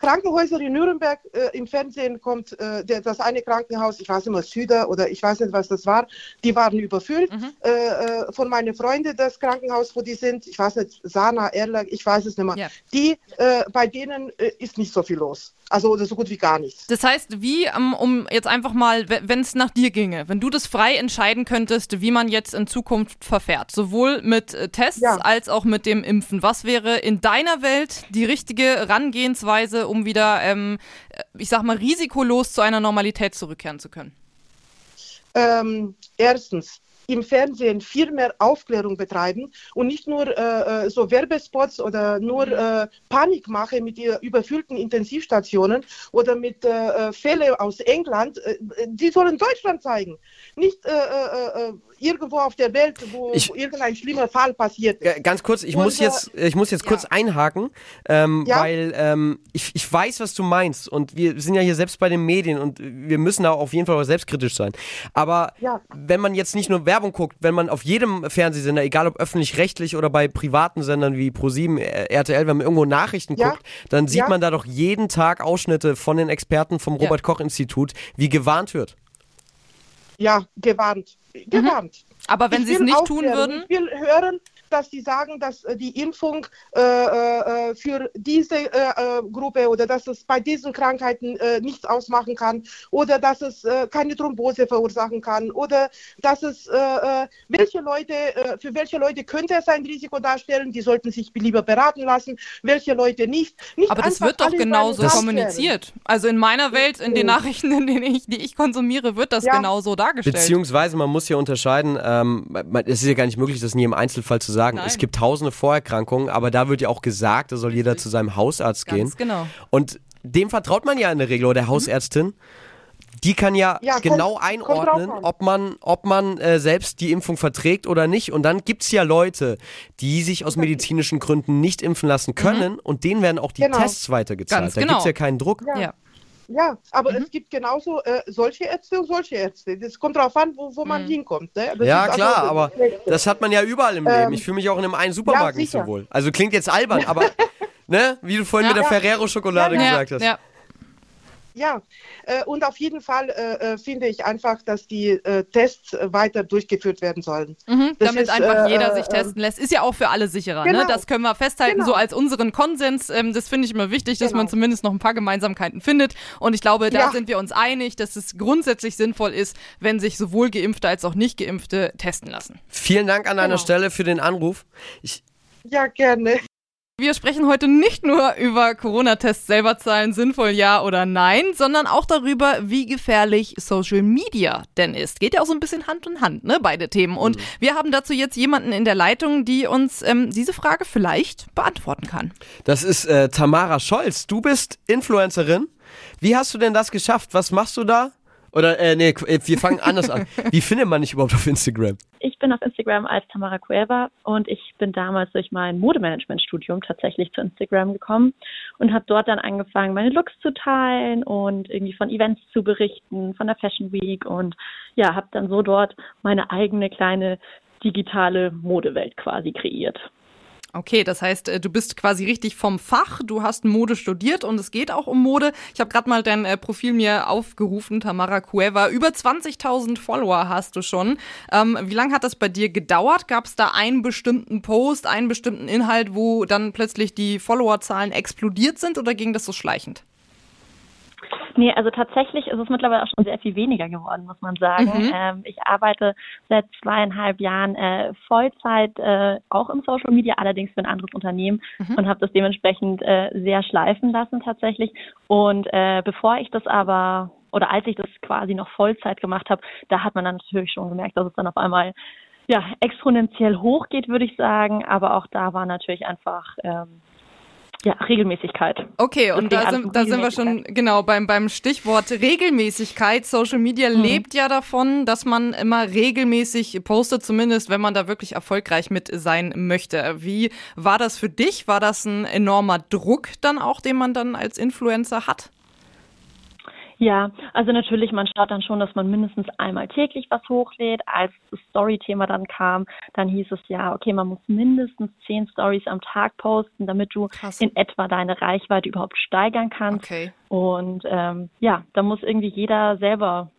Krankenhäuser in Nürnberg äh, im Fernsehen kommt äh, der, das eine Krankenhaus, ich weiß nicht mehr, Süder oder ich weiß nicht, was das war, die waren überfüllt. Mhm. Äh, äh, von meinen Freunden das Krankenhaus, wo die sind, ich weiß nicht, Sana, Erlag, ich weiß es nicht mehr, Ja. die, äh, bei denen äh, ist nicht so viel los. Also so gut wie gar nichts. Das heißt, wie, ähm, um jetzt einfach mal, wenn es nach dir ginge, wenn du das frei entscheiden könntest, wie man jetzt in Zukunft verfährt, sowohl mit äh, Tests Ja. als auch mit dem Impfen, was wäre in deiner Welt die richtige Herangehensweise, um wieder, ähm, äh, ich sag mal, risikolos zu einer Normalität zurückkehren zu können? ähm, erstens im Fernsehen viel mehr Aufklärung betreiben und nicht nur äh, äh, so Werbespots oder nur äh, Panikmache mit äh, überfüllten Intensivstationen oder mit äh, äh, Fällen aus England. Äh, die sollen Deutschland zeigen, nicht äh, äh, äh, irgendwo auf der Welt, wo, Ich- wo irgendein schlimmer Fall passiert. ist. Ganz kurz, ich Und, muss jetzt, ich muss jetzt ja. kurz einhaken, ähm, Ja? weil ähm, ich, ich weiß, was du meinst und wir sind ja hier selbst bei den Medien und wir müssen da auf jeden Fall auch selbstkritisch sein. Aber Ja. wenn man jetzt nicht nur Werbung guckt, wenn man auf jedem Fernsehsender, egal ob öffentlich-rechtlich oder bei privaten Sendern wie Pro7, äh, RTL, wenn man irgendwo Nachrichten Ja. guckt, dann sieht Ja. man da doch jeden Tag Ausschnitte von den Experten vom Ja. Robert-Koch-Institut, wie gewarnt wird. Ja, gewarnt. Gewarnt. Aber wenn sie es nicht tun würden, Ich will hören, dass sie sagen, dass äh, die Impfung äh, äh, für diese äh, Gruppe oder dass es bei diesen Krankheiten nichts ausmachen kann oder dass es keine Thrombose verursachen kann oder dass es welche Leute für welche Leute könnte es ein Risiko darstellen, die sollten sich lieber beraten lassen, welche Leute nicht. nicht Aber das wird doch genauso kommuniziert. Also in meiner Welt, in den Nachrichten, in denen ich, die ich konsumiere, wird das ja. genauso dargestellt. Beziehungsweise man muss ja unterscheiden, ähm, es ist ja gar nicht möglich, das in jedem Einzelfall zu sagen. Nein. Es gibt tausende Vorerkrankungen, aber da wird ja auch gesagt, da soll jeder zu seinem Hausarzt Ganz gehen. genau. Und dem vertraut man ja in der Regel oder der Hausärztin. Die kann ja, ja genau kommt, einordnen, kommt ob man, ob man äh, selbst die Impfung verträgt oder nicht. Und dann gibt es ja Leute, die sich aus medizinischen Gründen nicht impfen lassen können mhm. und denen werden auch die genau. Tests weitergezahlt. Ganz da genau. gibt es ja keinen Druck. Ja. ja. Ja, aber mhm. es gibt genauso äh, solche Ärzte und solche Ärzte. Das kommt darauf an, wo, wo man mhm. hinkommt. Ne? ja, klar, also, aber das hat man ja überall im ähm, Leben. Ich fühle mich auch in einem einen Supermarkt ja, nicht so wohl. Also klingt jetzt albern, aber [LAUGHS] ne, wie du vorhin ja, mit der Ferrero-Schokolade ja, gesagt hast. Ja. Ja, äh, und auf jeden Fall äh, äh, finde ich einfach, dass die Tests weiter durchgeführt werden sollen. Mhm, damit ist, einfach äh, jeder sich testen lässt. Ist ja auch für alle sicherer. Ne? Genau. Ne? Das können wir festhalten, genau. so als unseren Konsens. Ähm, das finde ich immer wichtig, dass genau. man zumindest noch ein paar Gemeinsamkeiten findet. Und ich glaube, da ja. sind wir uns einig, dass es grundsätzlich sinnvoll ist, wenn sich sowohl Geimpfte als auch Nicht-Geimpfte testen lassen. Vielen Dank an genau. einer Stelle für den Anruf. Ich ja, gerne. Wir sprechen heute nicht nur über Corona-Tests selber zahlen, sinnvoll ja oder nein, sondern auch darüber, wie gefährlich Social Media denn ist. Geht ja auch so ein bisschen Hand in Hand, ne, beide Themen. Und mhm. wir haben dazu jetzt jemanden in der Leitung, die uns ähm, diese Frage vielleicht beantworten kann. Das ist äh, Tamara Scholz. Du bist Influencerin. Wie hast du denn das geschafft? Was machst du da? Oder, äh, nee, äh, wir fangen anders an. [LAUGHS] Wie findet man dich überhaupt auf Instagram? Ich bin auf Instagram als Tamara Cueva und ich bin damals durch mein Modemanagement-Studium tatsächlich zu Instagram gekommen und habe dort dann angefangen, meine Looks zu teilen und irgendwie von Events zu berichten, von der Fashion Week und ja, habe dann so dort meine eigene kleine digitale Modewelt quasi kreiert. Okay, das heißt, äh, du bist quasi richtig vom Fach. Du hast Mode studiert und es geht auch um Mode. Ich habe gerade mal dein äh, Profil mir aufgerufen, Tamara Cueva. Über 20.000 Follower hast du schon. Ähm, wie lange hat das bei dir gedauert? Gab es da einen bestimmten Post, einen bestimmten Inhalt, wo dann plötzlich die Followerzahlen explodiert sind oder ging das so schleichend? Nee, also tatsächlich ist es mittlerweile auch schon sehr viel weniger geworden, muss man sagen. Mhm. Ähm, ich arbeite seit zweieinhalb Jahren äh, Vollzeit äh, auch im Social Media, allerdings für ein anderes Unternehmen mhm. und habe das dementsprechend äh, sehr schleifen lassen tatsächlich. Und äh, bevor ich das aber oder als ich das quasi noch Vollzeit gemacht habe, da hat man dann natürlich schon gemerkt, dass es dann auf einmal ja exponentiell hochgeht, würde ich sagen. Aber auch da war natürlich einfach ähm, ja, Regelmäßigkeit. Okay, und da sind, da sind wir schon genau beim, beim Stichwort Regelmäßigkeit. Social Media mhm. lebt ja davon, dass man immer regelmäßig postet, zumindest wenn man da wirklich erfolgreich mit sein möchte. Wie war das für dich? War das ein enormer Druck dann auch, den man dann als Influencer hat? Ja, also natürlich, man schaut dann schon, dass man mindestens einmal täglich was hochlädt. Als das Story-Thema dann kam, dann hieß es ja, okay, man muss mindestens zehn Stories am Tag posten, damit du Krass. in etwa deine Reichweite überhaupt steigern kannst. Okay. Und ähm, ja, da muss irgendwie jeder selber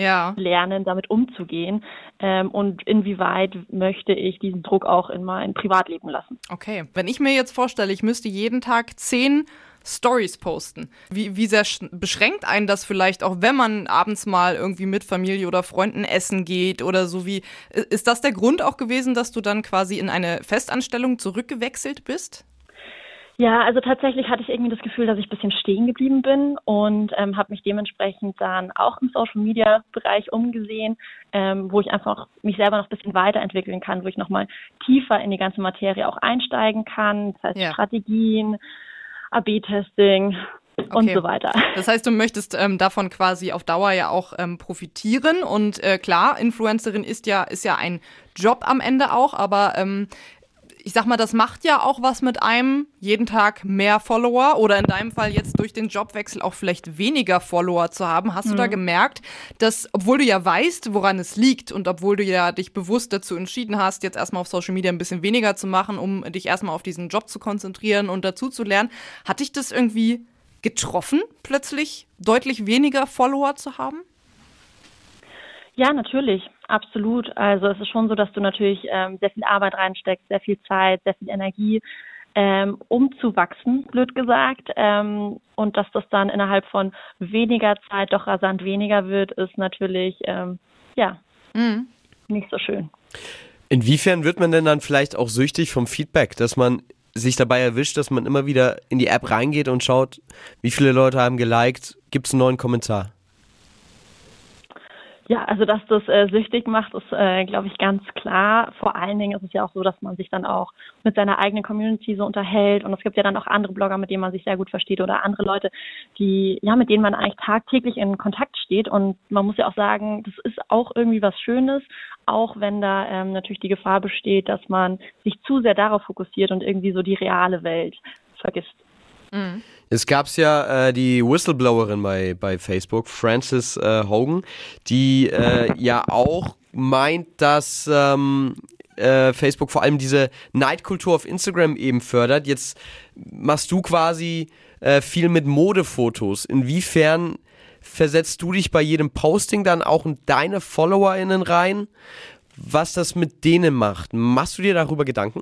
ja. lernen, damit umzugehen ähm, und inwieweit möchte ich diesen Druck auch in mein Privatleben lassen. Okay, wenn ich mir jetzt vorstelle, ich müsste jeden Tag zehn Stories posten. Wie, wie sehr beschränkt einen das vielleicht auch, wenn man abends mal irgendwie mit Familie oder Freunden essen geht oder so wie. Ist das der Grund auch gewesen, dass du dann quasi in eine Festanstellung zurückgewechselt bist? Ja, also tatsächlich hatte ich irgendwie das Gefühl, dass ich ein bisschen stehen geblieben bin und ähm, habe mich dementsprechend dann auch im Social Media Bereich umgesehen, ähm, wo ich einfach mich selber noch ein bisschen weiterentwickeln kann, wo ich nochmal tiefer in die ganze Materie auch einsteigen kann. Das heißt ja. Strategien, AB-Testing okay. und so weiter. Das heißt, du möchtest ähm, davon quasi auf Dauer ja auch ähm, profitieren und äh, klar, Influencerin ist ja ist ja ein Job am Ende auch, aber ähm, ich sag mal, das macht ja auch was mit einem, jeden Tag mehr Follower oder in deinem Fall jetzt durch den Jobwechsel auch vielleicht weniger Follower zu haben. Hast mhm. du da mhm. gemerkt, dass, obwohl du ja weißt, woran es liegt und obwohl du ja dich bewusst dazu entschieden hast, jetzt erstmal auf Social Media ein bisschen weniger zu machen, um dich erstmal auf diesen Job zu konzentrieren und dazu zu lernen, hat dich das irgendwie getroffen, plötzlich deutlich weniger Follower zu haben? Ja, natürlich. Absolut. Also es ist schon so, dass du natürlich ähm, sehr viel Arbeit reinsteckst, sehr viel Zeit, sehr viel Energie, ähm, um zu wachsen, blöd gesagt. Ähm, und dass das dann innerhalb von weniger Zeit doch rasant weniger wird, ist natürlich ähm, ja mhm. nicht so schön. Inwiefern wird man denn dann vielleicht auch süchtig vom Feedback, dass man sich dabei erwischt, dass man immer wieder in die App reingeht und schaut, wie viele Leute haben geliked, gibt es einen neuen Kommentar? Ja, also dass das äh, süchtig macht, ist, äh, glaube ich, ganz klar. Vor allen Dingen ist es ja auch so, dass man sich dann auch mit seiner eigenen Community so unterhält. Und es gibt ja dann auch andere Blogger, mit denen man sich sehr gut versteht oder andere Leute, die, ja, mit denen man eigentlich tagtäglich in Kontakt steht. Und man muss ja auch sagen, das ist auch irgendwie was Schönes, auch wenn da ähm, natürlich die Gefahr besteht, dass man sich zu sehr darauf fokussiert und irgendwie so die reale Welt vergisst. Mhm. Es gab ja äh, die Whistleblowerin bei, bei Facebook, Frances äh, Hogan, die äh, ja auch meint, dass ähm, äh, Facebook vor allem diese Neidkultur auf Instagram eben fördert. Jetzt machst du quasi äh, viel mit Modefotos. Inwiefern versetzt du dich bei jedem Posting dann auch in deine FollowerInnen rein, was das mit denen macht? Machst du dir darüber Gedanken?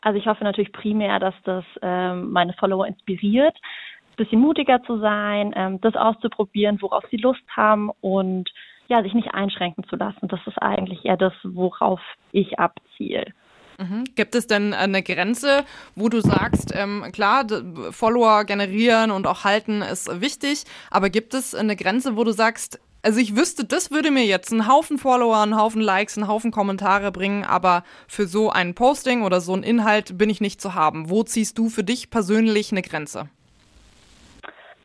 Also ich hoffe natürlich primär, dass das ähm, meine Follower inspiriert, ein bisschen mutiger zu sein, ähm, das auszuprobieren, worauf sie Lust haben und ja, sich nicht einschränken zu lassen. Das ist eigentlich eher das, worauf ich abziele. Mhm. Gibt es denn eine Grenze, wo du sagst, ähm, klar, Follower generieren und auch halten ist wichtig, aber gibt es eine Grenze, wo du sagst, also ich wüsste, das würde mir jetzt einen Haufen Follower, einen Haufen Likes, einen Haufen Kommentare bringen, aber für so ein Posting oder so einen Inhalt bin ich nicht zu haben. Wo ziehst du für dich persönlich eine Grenze?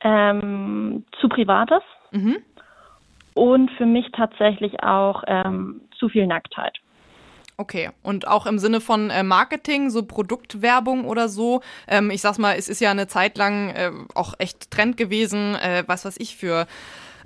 Ähm, zu Privates. Mhm. Und für mich tatsächlich auch ähm, zu viel Nacktheit. Okay, und auch im Sinne von äh, Marketing, so Produktwerbung oder so. Ähm, ich sag's mal, es ist ja eine Zeit lang äh, auch echt Trend gewesen, äh, was weiß ich, für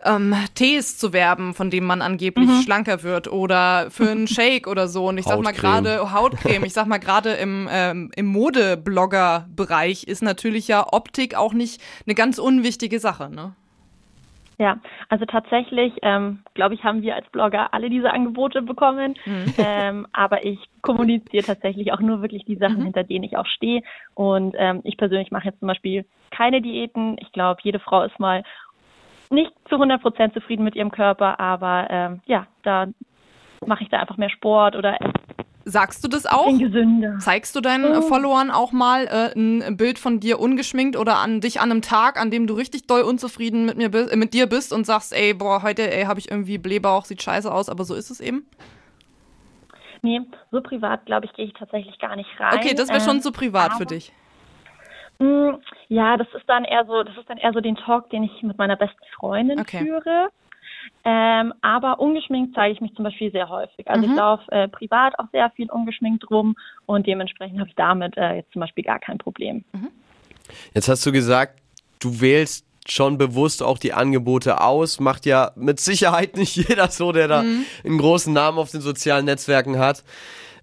ähm, Tees zu werben, von dem man angeblich mhm. schlanker wird oder für einen [LAUGHS] Shake oder so. Und ich sag mal gerade Hautcreme, ich sag mal gerade im, ähm, im Modeblogger-Bereich ist natürlich ja Optik auch nicht eine ganz unwichtige Sache, ne? Ja, also tatsächlich, ähm, glaube ich, haben wir als Blogger alle diese Angebote bekommen. Mhm. [LAUGHS] Ähm, aber ich kommuniziere tatsächlich auch nur wirklich die Sachen, mhm. hinter denen ich auch stehe. Und ähm, ich persönlich mache jetzt zum Beispiel keine Diäten. Ich glaube, jede Frau ist mal nicht zu 100 Prozent zufrieden mit ihrem Körper, aber ähm, ja, da mache ich da einfach mehr Sport oder Sagst du das auch? Gesünder. Zeigst du deinen oh. Followern auch mal äh, ein Bild von dir ungeschminkt oder an dich an einem Tag, an dem du richtig doll unzufrieden mit mir äh, mit dir bist und sagst, ey, boah, heute ey, habe ich irgendwie Blähbauch, sieht scheiße aus, aber so ist es eben? Nee, so privat, glaube ich, gehe ich tatsächlich gar nicht rein. Okay, das wäre schon zu privat für dich. Hm, ja, das ist dann eher so, das ist dann eher so den Talk, den ich mit meiner besten Freundin okay. führe. Ähm, aber ungeschminkt zeige ich mich zum Beispiel sehr häufig. Also mhm. ich laufe äh, privat auch sehr viel ungeschminkt rum und dementsprechend habe ich damit äh, jetzt zum Beispiel gar kein Problem. Mhm. Jetzt hast du gesagt, du wählst schon bewusst auch die Angebote aus. Macht ja mit Sicherheit nicht [LAUGHS] jeder so, der da mhm. einen großen Namen auf den sozialen Netzwerken hat.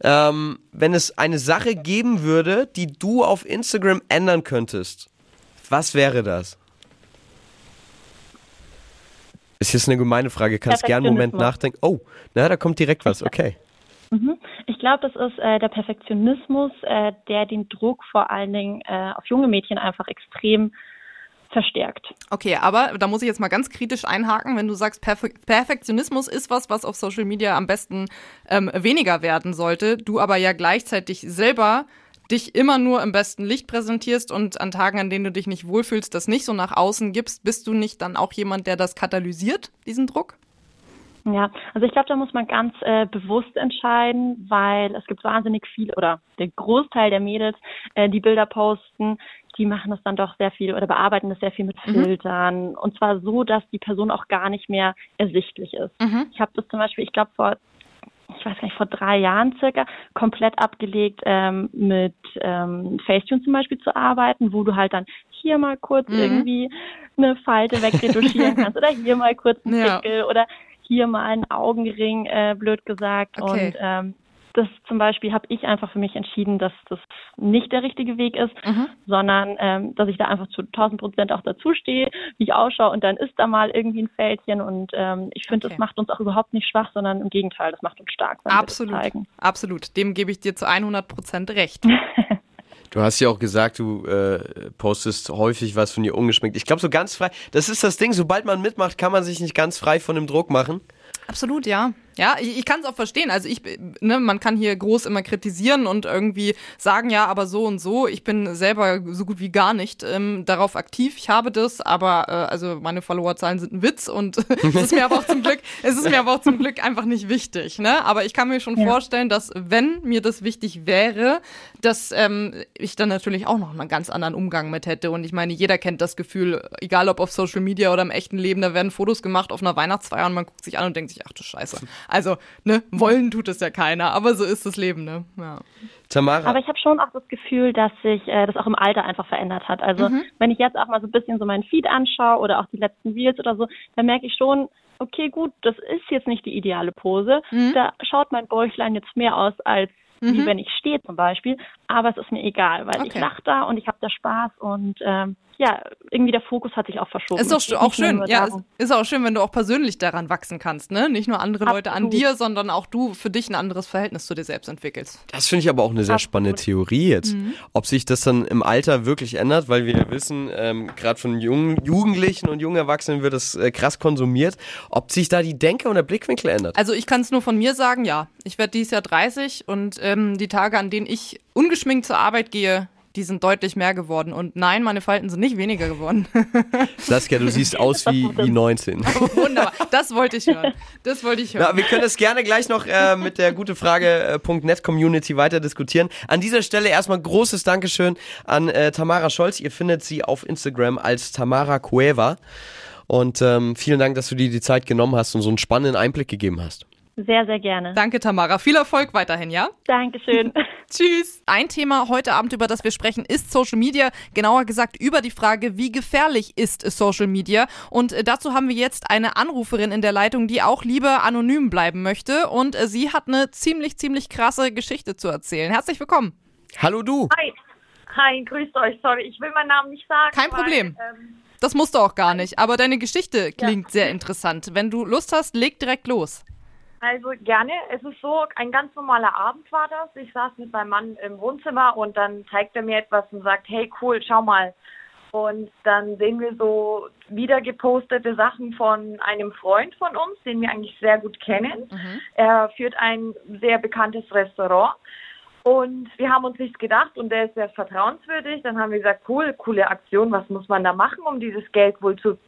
Ähm, wenn es eine Sache geben würde, die du auf Instagram ändern könntest, was wäre das? Ist jetzt eine gemeine Frage, kannst gerne einen Moment nachdenken. Oh, na, da kommt direkt was, okay. Mhm. Ich glaube, das ist äh, der Perfektionismus, äh, der den Druck vor allen Dingen äh, auf junge Mädchen einfach extrem verstärkt. Okay, aber da muss ich jetzt mal ganz kritisch einhaken, wenn du sagst, Perfe Perfektionismus ist was, was auf Social Media am besten ähm, weniger werden sollte, du aber ja gleichzeitig selber dich immer nur im besten Licht präsentierst und an Tagen, an denen du dich nicht wohlfühlst, das nicht so nach außen gibst, bist du nicht dann auch jemand, der das katalysiert, diesen Druck? Ja, also ich glaube, da muss man ganz äh, bewusst entscheiden, weil es gibt wahnsinnig viele oder der Großteil der Mädels, äh, die Bilder posten, die machen das dann doch sehr viel oder bearbeiten das sehr viel mit mhm. Filtern und zwar so, dass die Person auch gar nicht mehr ersichtlich ist. Mhm. Ich habe das zum Beispiel, ich glaube vor ich weiß gar nicht, vor drei Jahren circa, komplett abgelegt, ähm, mit ähm, Facetune zum Beispiel zu arbeiten, wo du halt dann hier mal kurz mhm. irgendwie eine Falte wegretuschieren kannst oder hier mal kurz einen ja. Pickel oder hier mal einen Augenring, äh, blöd gesagt. Okay. Und ähm, das zum Beispiel habe ich einfach für mich entschieden, dass das nicht der richtige Weg ist, Mhm. sondern ähm, dass ich da einfach zu 1000 Prozent auch dazu stehe, wie ich ausschaue und dann ist da mal irgendwie ein Fältchen und ähm, ich finde, Okay. das macht uns auch überhaupt nicht schwach, sondern im Gegenteil, das macht uns stark, wenn Absolut. wir das zeigen. Absolut. Dem gebe ich dir zu 100 Prozent recht. [LAUGHS] Du hast ja auch gesagt, du äh, postest häufig was von dir ungeschminkt. Ich glaube, so ganz frei, das ist das Ding, sobald man mitmacht, kann man sich nicht ganz frei von dem Druck machen. Absolut, ja. Ja, ich, ich kann es auch verstehen. Also ich, ne, man kann hier groß immer kritisieren und irgendwie sagen, ja, aber so und so. Ich bin selber so gut wie gar nicht ähm, darauf aktiv. Ich habe das, aber äh, also meine Followerzahlen sind ein Witz und [LAUGHS] es ist mir aber auch zum Glück, es ist mir aber auch zum Glück einfach nicht wichtig. Ne? Aber ich kann mir schon vorstellen, dass wenn mir das wichtig wäre, dass ähm, ich dann natürlich auch noch einen ganz anderen Umgang mit hätte. Und ich meine, jeder kennt das Gefühl, egal ob auf Social Media oder im echten Leben, da werden Fotos gemacht auf einer Weihnachtsfeier und man guckt sich an und denkt sich, ach du Scheiße. Also, ne, wollen tut es ja keiner, aber so ist das Leben, ne? Ja. Tamara, Aber ich habe schon auch das Gefühl, dass sich äh, das auch im Alter einfach verändert hat. Also wenn ich jetzt auch mal so ein bisschen so meinen Feed anschaue oder auch die letzten Reels oder so, dann merke ich schon, okay, gut, das ist jetzt nicht die ideale Pose. Da schaut mein Bäuchlein jetzt mehr aus als wie wenn ich stehe zum Beispiel. Aber es ist mir egal, weil ich Okay. lache da und ich habe da Spaß und ähm, ja, irgendwie der Fokus hat sich auch verschoben. Ist doch auch schön, ja, ist auch schön, wenn du auch persönlich daran wachsen kannst, ne? Nicht nur andere Leute an Absolut. dir, sondern auch du für dich ein anderes Verhältnis zu dir selbst entwickelst. das finde ich aber auch eine sehr Absolut. spannende Theorie jetzt. Ob sich das dann im Alter wirklich ändert, weil wir wissen, ähm, gerade von jungen Jugendlichen und jungen Erwachsenen wird das äh, krass konsumiert, ob sich da die Denke und der Blickwinkel ändert. Also ich kann es nur von mir sagen, ja. Ich werde dieses Jahr 30 und ähm, die Tage, an denen ich ungeschminkt zur Arbeit gehe, die sind deutlich mehr geworden. Und nein, meine Falten sind nicht weniger geworden. [LAUGHS] Saskia, du siehst aus wie, wie 19. [LAUGHS] Wunderbar. Das wollte ich hören. Das wollte ich hören. Ja, wir können es gerne gleich noch äh, mit der gutefrage.net Community weiter diskutieren. An dieser Stelle erstmal großes Dankeschön an äh, Tamara Scholz. Ihr findet sie auf Instagram als Tamara Cueva. Und ähm, vielen Dank, dass du dir die Zeit genommen hast und so einen spannenden Einblick gegeben hast. Sehr, sehr gerne. Danke, Tamara. Viel Erfolg weiterhin, ja? Dankeschön. [LAUGHS] [LAUGHS] Tschüss. Ein Thema heute Abend, über das wir sprechen, ist Social Media. Genauer gesagt über die Frage, wie gefährlich ist Social Media? Und äh, dazu haben wir jetzt eine Anruferin in der Leitung, die auch lieber anonym bleiben möchte. Und äh, sie hat eine ziemlich, ziemlich krasse Geschichte zu erzählen. Herzlich willkommen. Hallo du. Hi. Hi, grüßt euch. Sorry, ich will meinen Namen nicht sagen. Kein weil, Problem. ähm, Das musst du auch gar nicht. Aber deine Geschichte klingt sehr interessant. Wenn du Lust hast, leg direkt los. Also gerne. Es ist so, ein ganz normaler Abend war das. Ich saß mit meinem Mann im Wohnzimmer und dann zeigt er mir etwas und sagt, hey cool, schau mal. Und dann sehen wir so wieder gepostete Sachen von einem Freund von uns, den wir eigentlich sehr gut kennen. Er führt ein sehr bekanntes Restaurant. Und wir haben uns nichts gedacht und der ist sehr vertrauenswürdig. Dann haben wir gesagt, cool, coole Aktion, was muss man da machen, um dieses Geld wohl zu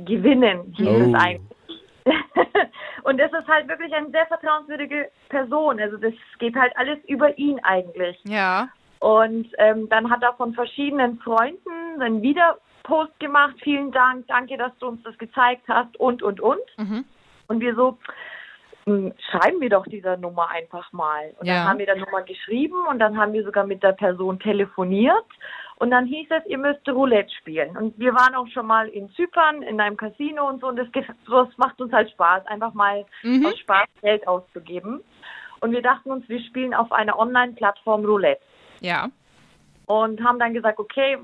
gewinnen, hieß Oh. es eigentlich. [LAUGHS] und das ist halt wirklich eine sehr vertrauenswürdige Person. Also das geht halt alles über ihn eigentlich. Ja. Und ähm, dann hat er von verschiedenen Freunden einen Wiederpost gemacht. Vielen Dank, danke, dass du uns das gezeigt hast und, und, und. Mhm. Und wir so, schreiben wir doch dieser Nummer einfach mal. Und Ja. dann haben wir der Nummer geschrieben und dann haben wir sogar mit der Person telefoniert. Und dann hieß es, ihr müsst Roulette spielen. Und wir waren auch schon mal in Zypern, in einem Casino und so. Und das, das macht uns halt Spaß, einfach mal Mhm. aus Spaß Geld auszugeben. Und wir dachten uns, wir spielen auf einer Online-Plattform Roulette Ja. und haben dann gesagt, okay,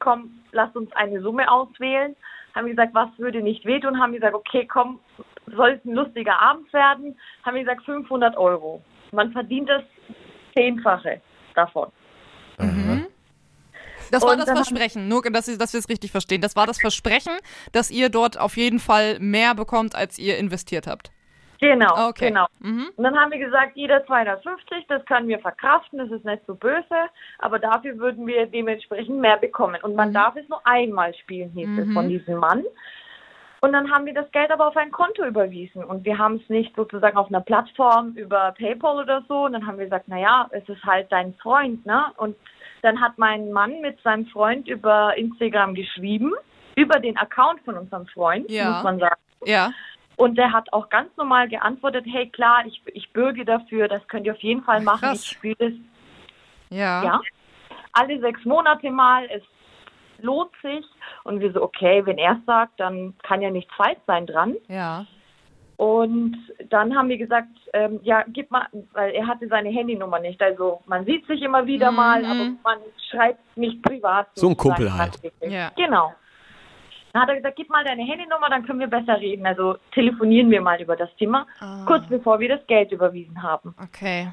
komm, lass uns eine Summe auswählen. Haben gesagt, was würde nicht wehtun? Haben gesagt, okay, komm, soll es ein lustiger Abend werden? Haben gesagt, 500 Euro. Man verdient das Zehnfache davon. Das war Und das Versprechen, nur dass, Sie- dass wir es richtig verstehen. Das war das Versprechen, dass ihr dort auf jeden Fall mehr bekommt, als ihr investiert habt. Genau, Okay. genau. Mhm. Und dann haben wir gesagt, jeder 250, das können wir verkraften, das ist nicht so böse, aber dafür würden wir dementsprechend mehr bekommen. Und man darf es nur einmal spielen, hieß es von diesem Mann. Und dann haben wir das Geld aber auf ein Konto überwiesen und wir haben es nicht sozusagen auf einer Plattform über PayPal oder so. Und dann haben wir gesagt, naja, es ist halt dein Freund, ne? Und dann hat mein Mann mit seinem Freund über Instagram geschrieben, über den Account von unserem Freund, Ja. muss man sagen. Ja. Und der hat auch ganz normal geantwortet, hey klar, ich, ich bürge dafür, das könnt ihr auf jeden Fall machen. krass. Ich spiele das Ja. ja. alle sechs Monate mal, es lohnt sich. Und wir so, okay, wenn er es sagt, dann kann ja nichts falsch sein dran. Ja. Und dann haben wir gesagt, ähm, ja, gib mal, weil er hatte seine Handynummer nicht. Also man sieht sich immer wieder Mhm. mal, aber man schreibt nicht privat. So ein Kumpel halt. Ja. Genau. Dann hat er gesagt, gib mal deine Handynummer, dann können wir besser reden. Also telefonieren wir mal über das Thema, Ah. kurz bevor wir das Geld überwiesen haben. Okay.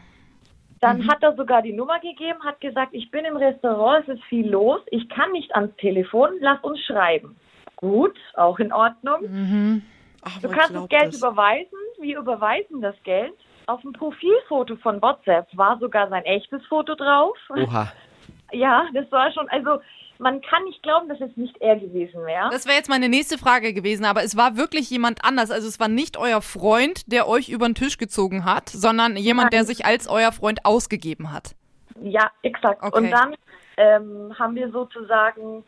Dann hat er sogar die Nummer gegeben, hat gesagt, ich bin im Restaurant, es ist viel los, ich kann nicht ans Telefon, lass uns schreiben. Gut, auch in Ordnung. Mhm. Ach, Du kannst das Geld das. überweisen. Wir überweisen das Geld. Auf dem Profilfoto von WhatsApp war sogar sein echtes Foto drauf. Oha. [LAUGHS] Ja, das war schon, also man kann nicht glauben, dass es nicht er gewesen wäre. Das wäre jetzt meine nächste Frage gewesen, aber es war wirklich jemand anders. Also es war nicht euer Freund, der euch über den Tisch gezogen hat, sondern jemand, der Nein. sich als euer Freund ausgegeben hat. Ja, exakt. Okay. Und dann ähm, haben wir sozusagen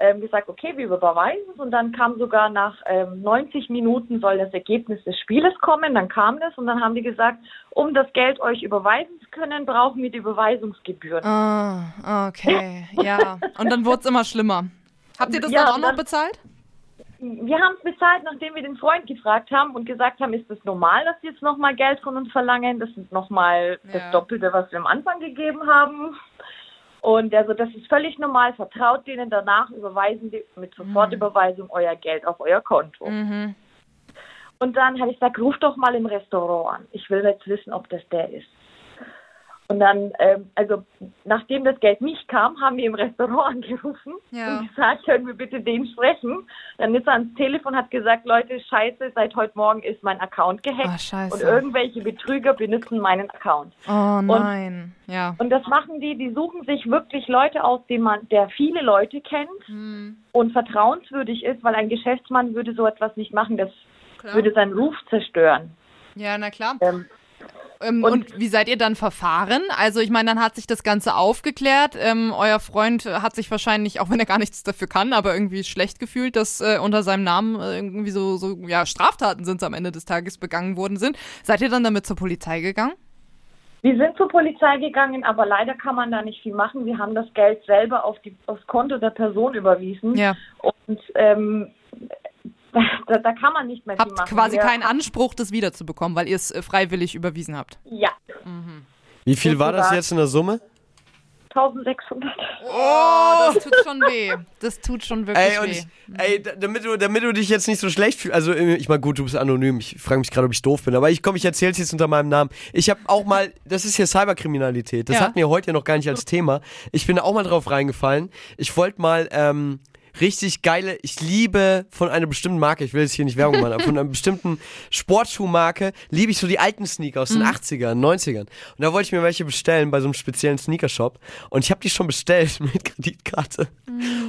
ähm, gesagt, okay, wir überweisen es. Und dann kam sogar nach ähm, 90 Minuten soll das Ergebnis des Spieles kommen. Dann kam das und dann haben die gesagt, um das Geld euch überweisen zu können, brauchen wir die Überweisungsgebühren. Ah, okay. [LAUGHS] Ja. Und dann wurde es immer schlimmer. Habt ihr das Ja, dann auch noch dann- bezahlt? Wir haben es bezahlt, nachdem wir den Freund gefragt haben und gesagt haben, ist es normal, dass die jetzt nochmal Geld von uns verlangen? Das ist nochmal Ja. das Doppelte, was wir am Anfang gegeben haben. Und also das ist völlig normal, vertraut denen, danach überweisen die mit Sofortüberweisung euer Geld auf euer Konto. Mhm. Und dann habe ich gesagt, ruf doch mal im Restaurant an. Ich will jetzt wissen, ob das der ist. Und dann, ähm, also nachdem das Geld nicht kam, haben wir im Restaurant [LAUGHS] angerufen Ja. und gesagt, können wir bitte den sprechen. Dann ist er ans Telefon, hat gesagt, Leute, scheiße, seit heute Morgen ist mein Account gehackt scheiße. und irgendwelche Betrüger benutzen meinen Account. Oh nein. ja. Und das machen die, die suchen sich wirklich Leute aus, denen man, der viele Leute kennt Hm, und vertrauenswürdig ist, weil ein Geschäftsmann würde so etwas nicht machen, das klar. würde seinen Ruf zerstören. Ja, na klar. Ähm, Ähm, und, und- wie seid ihr dann verfahren? Also ich meine, dann hat sich das Ganze aufgeklärt. Ähm, euer Freund hat sich wahrscheinlich, auch wenn er gar nichts dafür kann, aber irgendwie schlecht gefühlt, dass äh, unter seinem Namen äh, irgendwie so, so ja, Straftaten sind am Ende des Tages begangen worden sind. Seid ihr dann damit zur Polizei gegangen? Wir sind zur Polizei gegangen, aber leider kann man da nicht viel machen. Wir haben das Geld selber auf die, aufs Konto der Person überwiesen. Ja. Und ähm, [LAUGHS] da, da kann man nicht mehr viel Habt machen. quasi Wir- keinen Anspruch, das wiederzubekommen, weil ihr es äh, freiwillig überwiesen habt. Ja, Wie viel war das jetzt in der Summe? 1600. Oh, das [LAUGHS] tut schon weh. Das tut schon wirklich Ey, und weh. ich, ey, da- damit du, damit du dich jetzt nicht so schlecht fühlst, also äh, ich meine, gut, du bist anonym, ich frage mich gerade, ob ich doof bin, aber ich komm, ich erzähl's jetzt unter meinem Namen. Ich habe auch mal, das ist hier Cyberkriminalität, das Ja. hatten wir heute ja noch gar nicht als Thema. Ich bin da auch mal drauf reingefallen. Ich wollte mal, ähm, richtig geile, ich liebe von einer bestimmten Marke, ich will jetzt hier nicht Werbung machen, aber von einer bestimmten Sportschuhmarke liebe ich so die alten Sneaker aus den 80ern, 90ern. Und da wollte ich mir welche bestellen bei so einem speziellen Sneakershop und ich habe die schon bestellt [LAUGHS] mit Kreditkarte.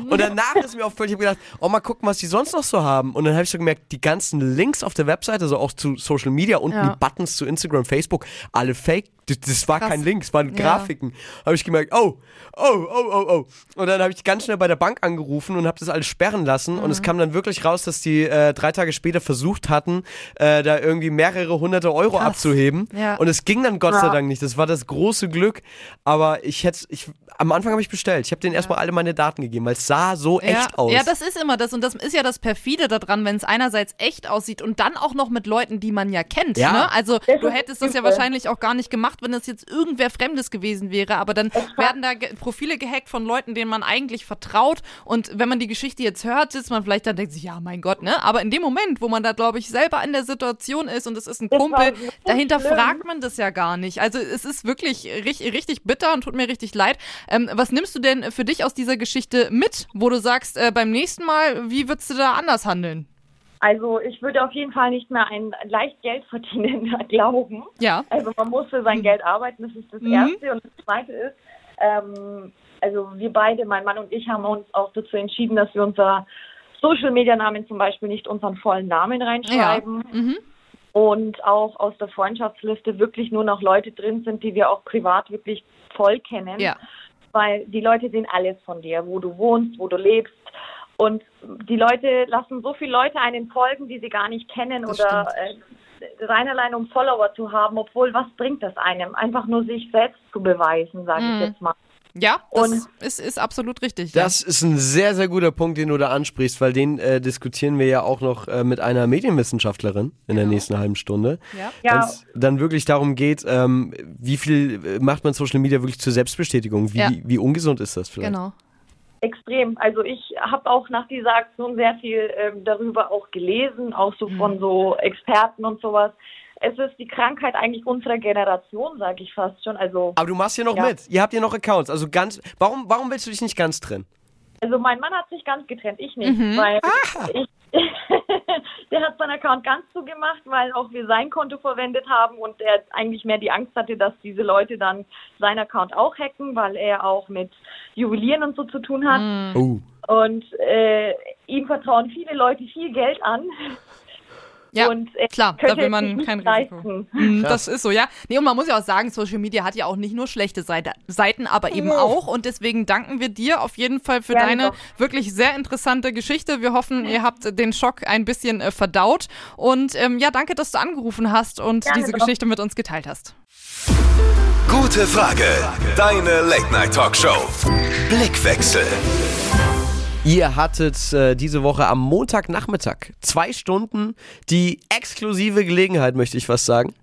Und danach ist mir aufgefallen, ich habe gedacht, oh mal gucken, was die sonst noch so haben. Und dann habe ich so gemerkt, die ganzen Links auf der Webseite, also auch zu Social Media, unten Ja. die Buttons zu Instagram, Facebook, alle fake. Das, das war Krass. kein Link, es waren Ja. Grafiken. Habe ich gemerkt, oh, oh, oh, oh, oh. Und dann habe ich ganz schnell bei der Bank angerufen und habe das alles sperren lassen. Und Mhm. es kam dann wirklich raus, dass die äh, drei Tage später versucht hatten, äh, da irgendwie mehrere hunderte Euro Krass. abzuheben. Ja. Und es ging dann Gott sei Ja. Dank nicht. Das war das große Glück. Aber ich hätte, ich, am Anfang habe ich bestellt. Ich habe denen erstmal alle meine Daten gegeben, weil es sah so Ja, echt aus. ja, das ist immer das. Und das ist ja das Perfide daran, wenn es einerseits echt aussieht und dann auch noch mit Leuten, die man ja kennt. Ja. Ne? Also Das du hättest das ja wahrscheinlich auch gar nicht gemacht, wenn es jetzt irgendwer Fremdes gewesen wäre. Aber dann werden da ge Profile gehackt von Leuten, denen man eigentlich vertraut. Und wenn man die Geschichte jetzt hört, sitzt man vielleicht dann denkt sich, ja, mein Gott, ne? Aber in dem Moment, wo man da, glaube ich, selber in der Situation ist und es ist ein Das Kumpel, dahinter schlimm. fragt man das ja gar nicht. Also es ist wirklich richtig, richtig bitter und tut mir richtig leid. Ähm, was nimmst du denn für dich aus dieser Geschichte mit, wo du sagst, äh, beim nächsten Mal, wie würdest du da anders handeln? Also ich würde auf jeden Fall nicht mehr ein leicht Geld verdienen [LAUGHS] glauben. Ja. Also man muss für sein Geld arbeiten, das ist das Mhm. Erste. Und das Zweite ist, ähm, also wir beide, mein Mann und ich, haben uns auch dazu entschieden, dass wir unser Social-Media-Namen zum Beispiel nicht unseren vollen Namen reinschreiben. Mhm. Und auch aus der Freundschaftsliste wirklich nur noch Leute drin sind, die wir auch privat wirklich voll kennen. Ja. Weil die Leute sehen alles von dir, wo du wohnst, wo du lebst. Und die Leute lassen so viele Leute einen folgen, die sie gar nicht kennen Das oder äh, rein allein um Follower zu haben, obwohl was bringt das einem? Einfach nur sich selbst zu beweisen, sage Mhm. ich jetzt mal. Ja, das Und- ist, ist absolut richtig. Das ist ein sehr, sehr guter Punkt, den du da ansprichst, weil den äh, diskutieren wir ja auch noch äh, mit einer Medienwissenschaftlerin in der nächsten halben Stunde. Ja. Ja. Wenn es dann wirklich darum geht, ähm, wie viel äh, macht man Social Media wirklich zur Selbstbestätigung? Wie, Ja. wie ungesund ist das vielleicht? Genau. Extrem. Also ich habe auch nach dieser Aktion sehr viel ähm, darüber auch gelesen, auch so von so Experten und sowas. Es ist die Krankheit eigentlich unserer Generation, sage ich fast schon. Also, Aber du machst hier noch Ja. mit. Ihr habt hier noch Accounts. Also ganz. Warum, warum willst du dich nicht ganz trennen? also mein Mann hat sich ganz getrennt, ich nicht, weil ich, [LAUGHS] der hat seinen Account ganz zugemacht, weil auch wir sein Konto verwendet haben und er eigentlich mehr die Angst hatte, dass diese Leute dann seinen Account auch hacken, weil er auch mit Juwelieren und so zu tun hat. Oh. Und äh, ihm vertrauen viele Leute viel Geld an. Ja, und er klar, da will man kein Risiko. Mm, [LAUGHS] Das ist so, ja. Nee, und man muss ja auch sagen, Social Media hat ja auch nicht nur schlechte Seite, Seiten, aber eben auch. Und deswegen danken wir dir auf jeden Fall für Gerne deine doch. wirklich sehr interessante Geschichte. Wir hoffen, ihr habt den Schock ein bisschen äh, verdaut. Und ähm, ja, danke, dass du angerufen hast und Gerne diese doch. Geschichte mit uns geteilt hast. Gute Frage. Deine Late Night Talkshow. Blickwechsel. Ihr hattet äh, diese Woche am Montagnachmittag zwei Stunden die exklusive Gelegenheit, möchte ich fast sagen,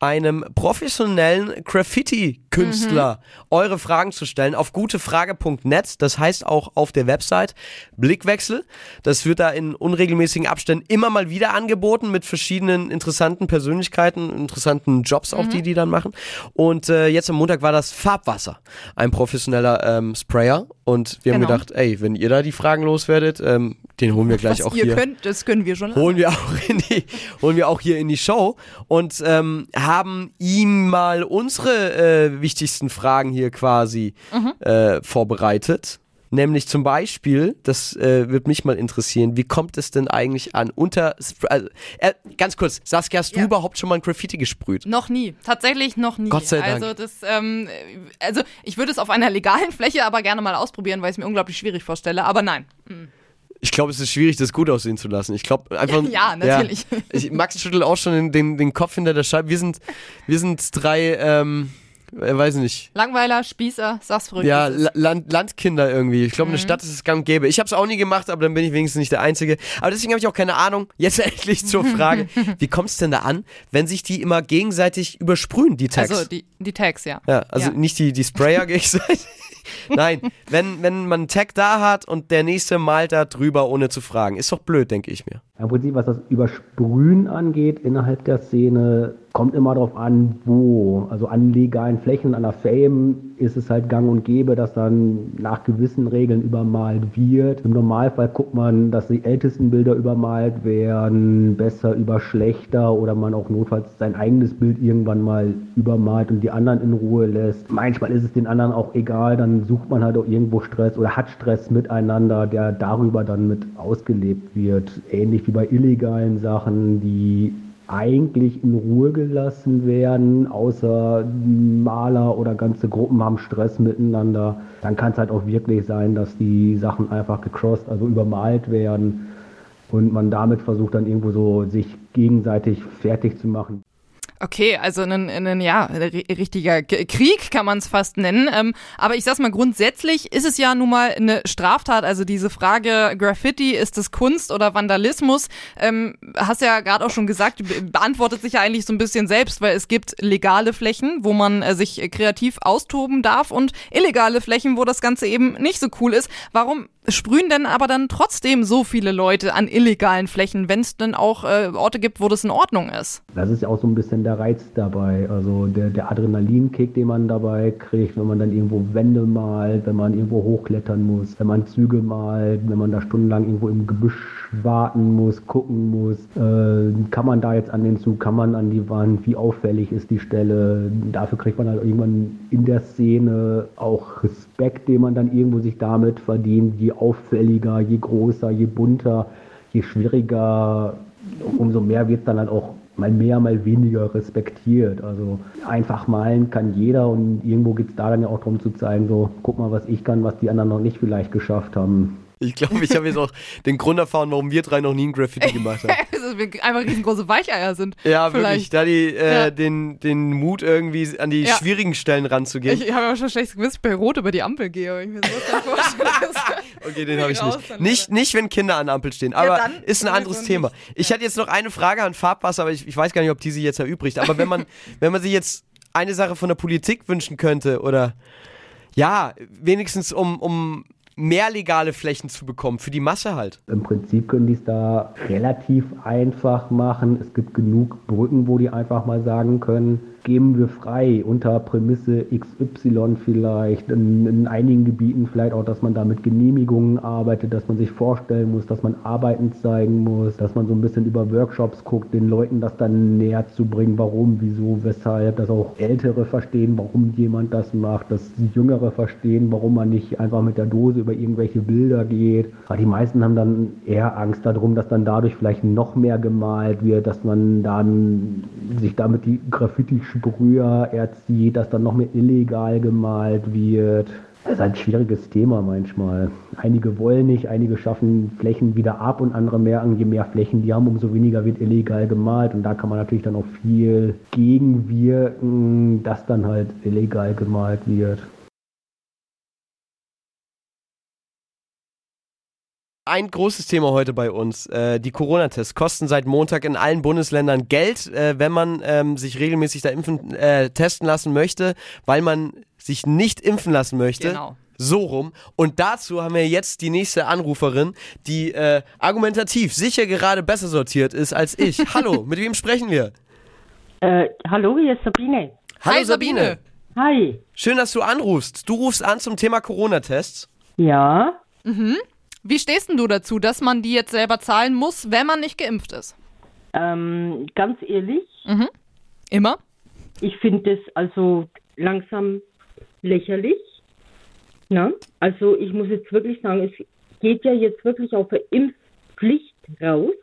einem professionellen Graffiti-Künstler eure Fragen zu stellen auf gutefrage.net. Das heißt auch auf der Website Blickwechsel. Das wird da in unregelmäßigen Abständen immer mal wieder angeboten mit verschiedenen interessanten Persönlichkeiten, interessanten Jobs auch, die die dann machen. Und äh, jetzt am Montag war das Farbwasser, ein professioneller ähm, Sprayer. Und wir haben Genau. gedacht, ey, wenn ihr da die Fragen loswerdet, ähm, den holen wir gleich Was auch ihr hier. könnt, das können wir schon. lange. Holen wir auch in die, holen wir auch hier in die Show und ähm, haben ihm mal unsere äh, wichtigsten Fragen hier quasi äh, vorbereitet. Nämlich zum Beispiel, das äh, wird mich mal interessieren, wie kommt es denn eigentlich an unter, also, äh, ganz kurz, Saskia, hast du Ja. überhaupt schon mal ein Graffiti gesprüht? Noch nie, tatsächlich noch nie. Gott sei Dank. Also das, ähm, also ich würde es auf einer legalen Fläche aber gerne mal ausprobieren, weil ich es mir unglaublich schwierig vorstelle. Aber nein. Ich glaube, es ist schwierig, das gut aussehen zu lassen. Ich glaube einfach. [LAUGHS] Ja, natürlich. Ich, Max schüttelt auch schon den, den, den Kopf hinter der Scheibe. Wir sind, wir sind drei, ähm, äh, weiß nicht. Langweiler, Spießer, sag's verrückt. Ja, Land, Landkinder irgendwie. Ich glaube, Mhm. in der Stadt ist es gang und gäbe. Ich habe es auch nie gemacht, aber dann bin ich wenigstens nicht der Einzige. Aber deswegen habe ich auch keine Ahnung. Jetzt [LAUGHS] endlich zur Frage, [LAUGHS] wie kommt es denn da an, wenn sich die immer gegenseitig übersprühen, die Tags? Also die, die Tags, ja. ja, also ja. nicht die, die Sprayer gegenseitig. [LAUGHS] Nein, wenn, wenn man einen Tag da hat und der nächste malt da drüber, ohne zu fragen. Ist doch blöd, denke ich mir. Im Prinzip, was das Übersprühen angeht innerhalb der Szene, kommt immer darauf an, wo. Also an legalen Flächen, an der Fame ist es halt gang und gäbe, dass dann nach gewissen Regeln übermalt wird. Im Normalfall guckt man, dass die ältesten Bilder übermalt werden, besser über schlechter oder man auch notfalls sein eigenes Bild irgendwann mal übermalt und die anderen in Ruhe lässt. Manchmal ist es den anderen auch egal, dann sucht man halt auch irgendwo Stress oder hat Stress miteinander, der darüber dann mit ausgelebt wird. Ähnlich wie bei illegalen Sachen, die eigentlich in Ruhe gelassen werden, außer Maler oder ganze Gruppen haben Stress miteinander. Dann kann es halt auch wirklich sein, dass die Sachen einfach gecrossed, also übermalt werden und man damit versucht dann irgendwo so sich gegenseitig fertig zu machen. Okay, also ein, ein ja, ein ri- richtiger Krieg kann man es fast nennen. Ähm, aber ich sag's mal, grundsätzlich ist es ja nun mal eine Straftat. Also diese Frage Graffiti, ist es Kunst oder Vandalismus? Ähm, hast ja gerade auch schon gesagt, be- beantwortet sich ja eigentlich so ein bisschen selbst, weil es gibt legale Flächen, wo man äh, sich äh, kreativ austoben darf und illegale Flächen, wo das Ganze eben nicht so cool ist. Warum sprühen denn aber dann trotzdem so viele Leute an illegalen Flächen, wenn es denn auch äh, Orte gibt, wo das in Ordnung ist? Das ist ja auch so ein bisschen der Reiz dabei. Also der, der Adrenalinkick, den man dabei kriegt, wenn man dann irgendwo Wände malt, wenn man irgendwo hochklettern muss, wenn man Züge malt, wenn man da stundenlang irgendwo im Gebüsch warten muss, gucken muss. Äh, kann man da jetzt an den Zug, kann man an die Wand, wie auffällig ist die Stelle? Dafür kriegt man halt irgendwann in der Szene auch Respekt, den man dann irgendwo sich damit verdient. Je auffälliger, je größer, je bunter, je schwieriger, umso mehr wird dann halt auch mal mehr, mal weniger respektiert. Also einfach malen kann jeder und irgendwo geht es da dann ja auch darum zu zeigen, so guck mal, was ich kann, was die anderen noch nicht vielleicht geschafft haben. Ich glaube, ich habe jetzt auch den Grund erfahren, warum wir drei noch nie ein Graffiti gemacht haben. [LAUGHS] dass wir einfach riesengroße Weicheier sind. Ja, wirklich. Vielleicht. Da die, äh, Ja. den, den Mut irgendwie an die Ja. schwierigen Stellen ranzugehen. Ich, ich habe aber schon schlechtes Gewissen, bei Rot über die Ampel gehe. Ich mir sowas. [LAUGHS] Okay, den habe ich raus nicht. Nicht, nicht, wenn Kinder an der Ampel stehen. Aber dann ist ein anderes nicht. Thema. Ich hatte jetzt noch eine Frage an Farbwasser, aber ich, ich weiß gar nicht, ob die sich jetzt erübrigt. Aber wenn man, [LAUGHS] wenn man sich jetzt eine Sache von der Politik wünschen könnte oder ja, wenigstens um, um mehr legale Flächen zu bekommen, für die Masse halt. Im Prinzip können die es da relativ einfach machen. Es gibt genug Brücken, wo die einfach mal sagen können, geben wir frei unter Prämisse XY vielleicht. In, in einigen Gebieten vielleicht auch, dass man da mit Genehmigungen arbeitet, dass man sich vorstellen muss, dass man Arbeiten zeigen muss, dass man so ein bisschen über Workshops guckt, den Leuten das dann näher zu bringen, warum, wieso, weshalb, dass auch Ältere verstehen, warum jemand das macht, dass Jüngere verstehen, warum man nicht einfach mit der Dose über irgendwelche Bilder geht. Aber die meisten haben dann eher Angst darum, dass dann dadurch vielleicht noch mehr gemalt wird, dass man dann sich damit die Graffiti-Sprüher erzieht, dass dann noch mehr illegal gemalt wird. Das ist ein schwieriges Thema manchmal. Einige wollen nicht, einige schaffen Flächen wieder ab und andere merken, je mehr Flächen die haben, umso weniger wird illegal gemalt. Und da kann man natürlich dann auch viel gegenwirken, dass dann halt illegal gemalt wird. Ein großes Thema heute bei uns. Äh, die Corona-Tests kosten seit Montag in allen Bundesländern Geld, äh, wenn man ähm, sich regelmäßig da impfen, äh, testen lassen möchte, weil man sich nicht impfen lassen möchte. Genau. So rum. Und dazu haben wir jetzt die nächste Anruferin, die äh, argumentativ sicher gerade besser sortiert ist als ich. [LAUGHS] Hallo, mit wem sprechen wir? Äh, hallo, hier ist Sabine. Hallo Hi, Sabine. Hi. Schön, dass du anrufst. Du rufst an zum Thema Corona-Tests. Ja, Wie stehst denn du dazu, dass man die jetzt selber zahlen muss, wenn man nicht geimpft ist? ähm, ganz ehrlich, Immer? ich finde das also langsam lächerlich. Na? Also ich muss jetzt wirklich sagen, es geht ja jetzt wirklich auf eine Impfpflicht raus.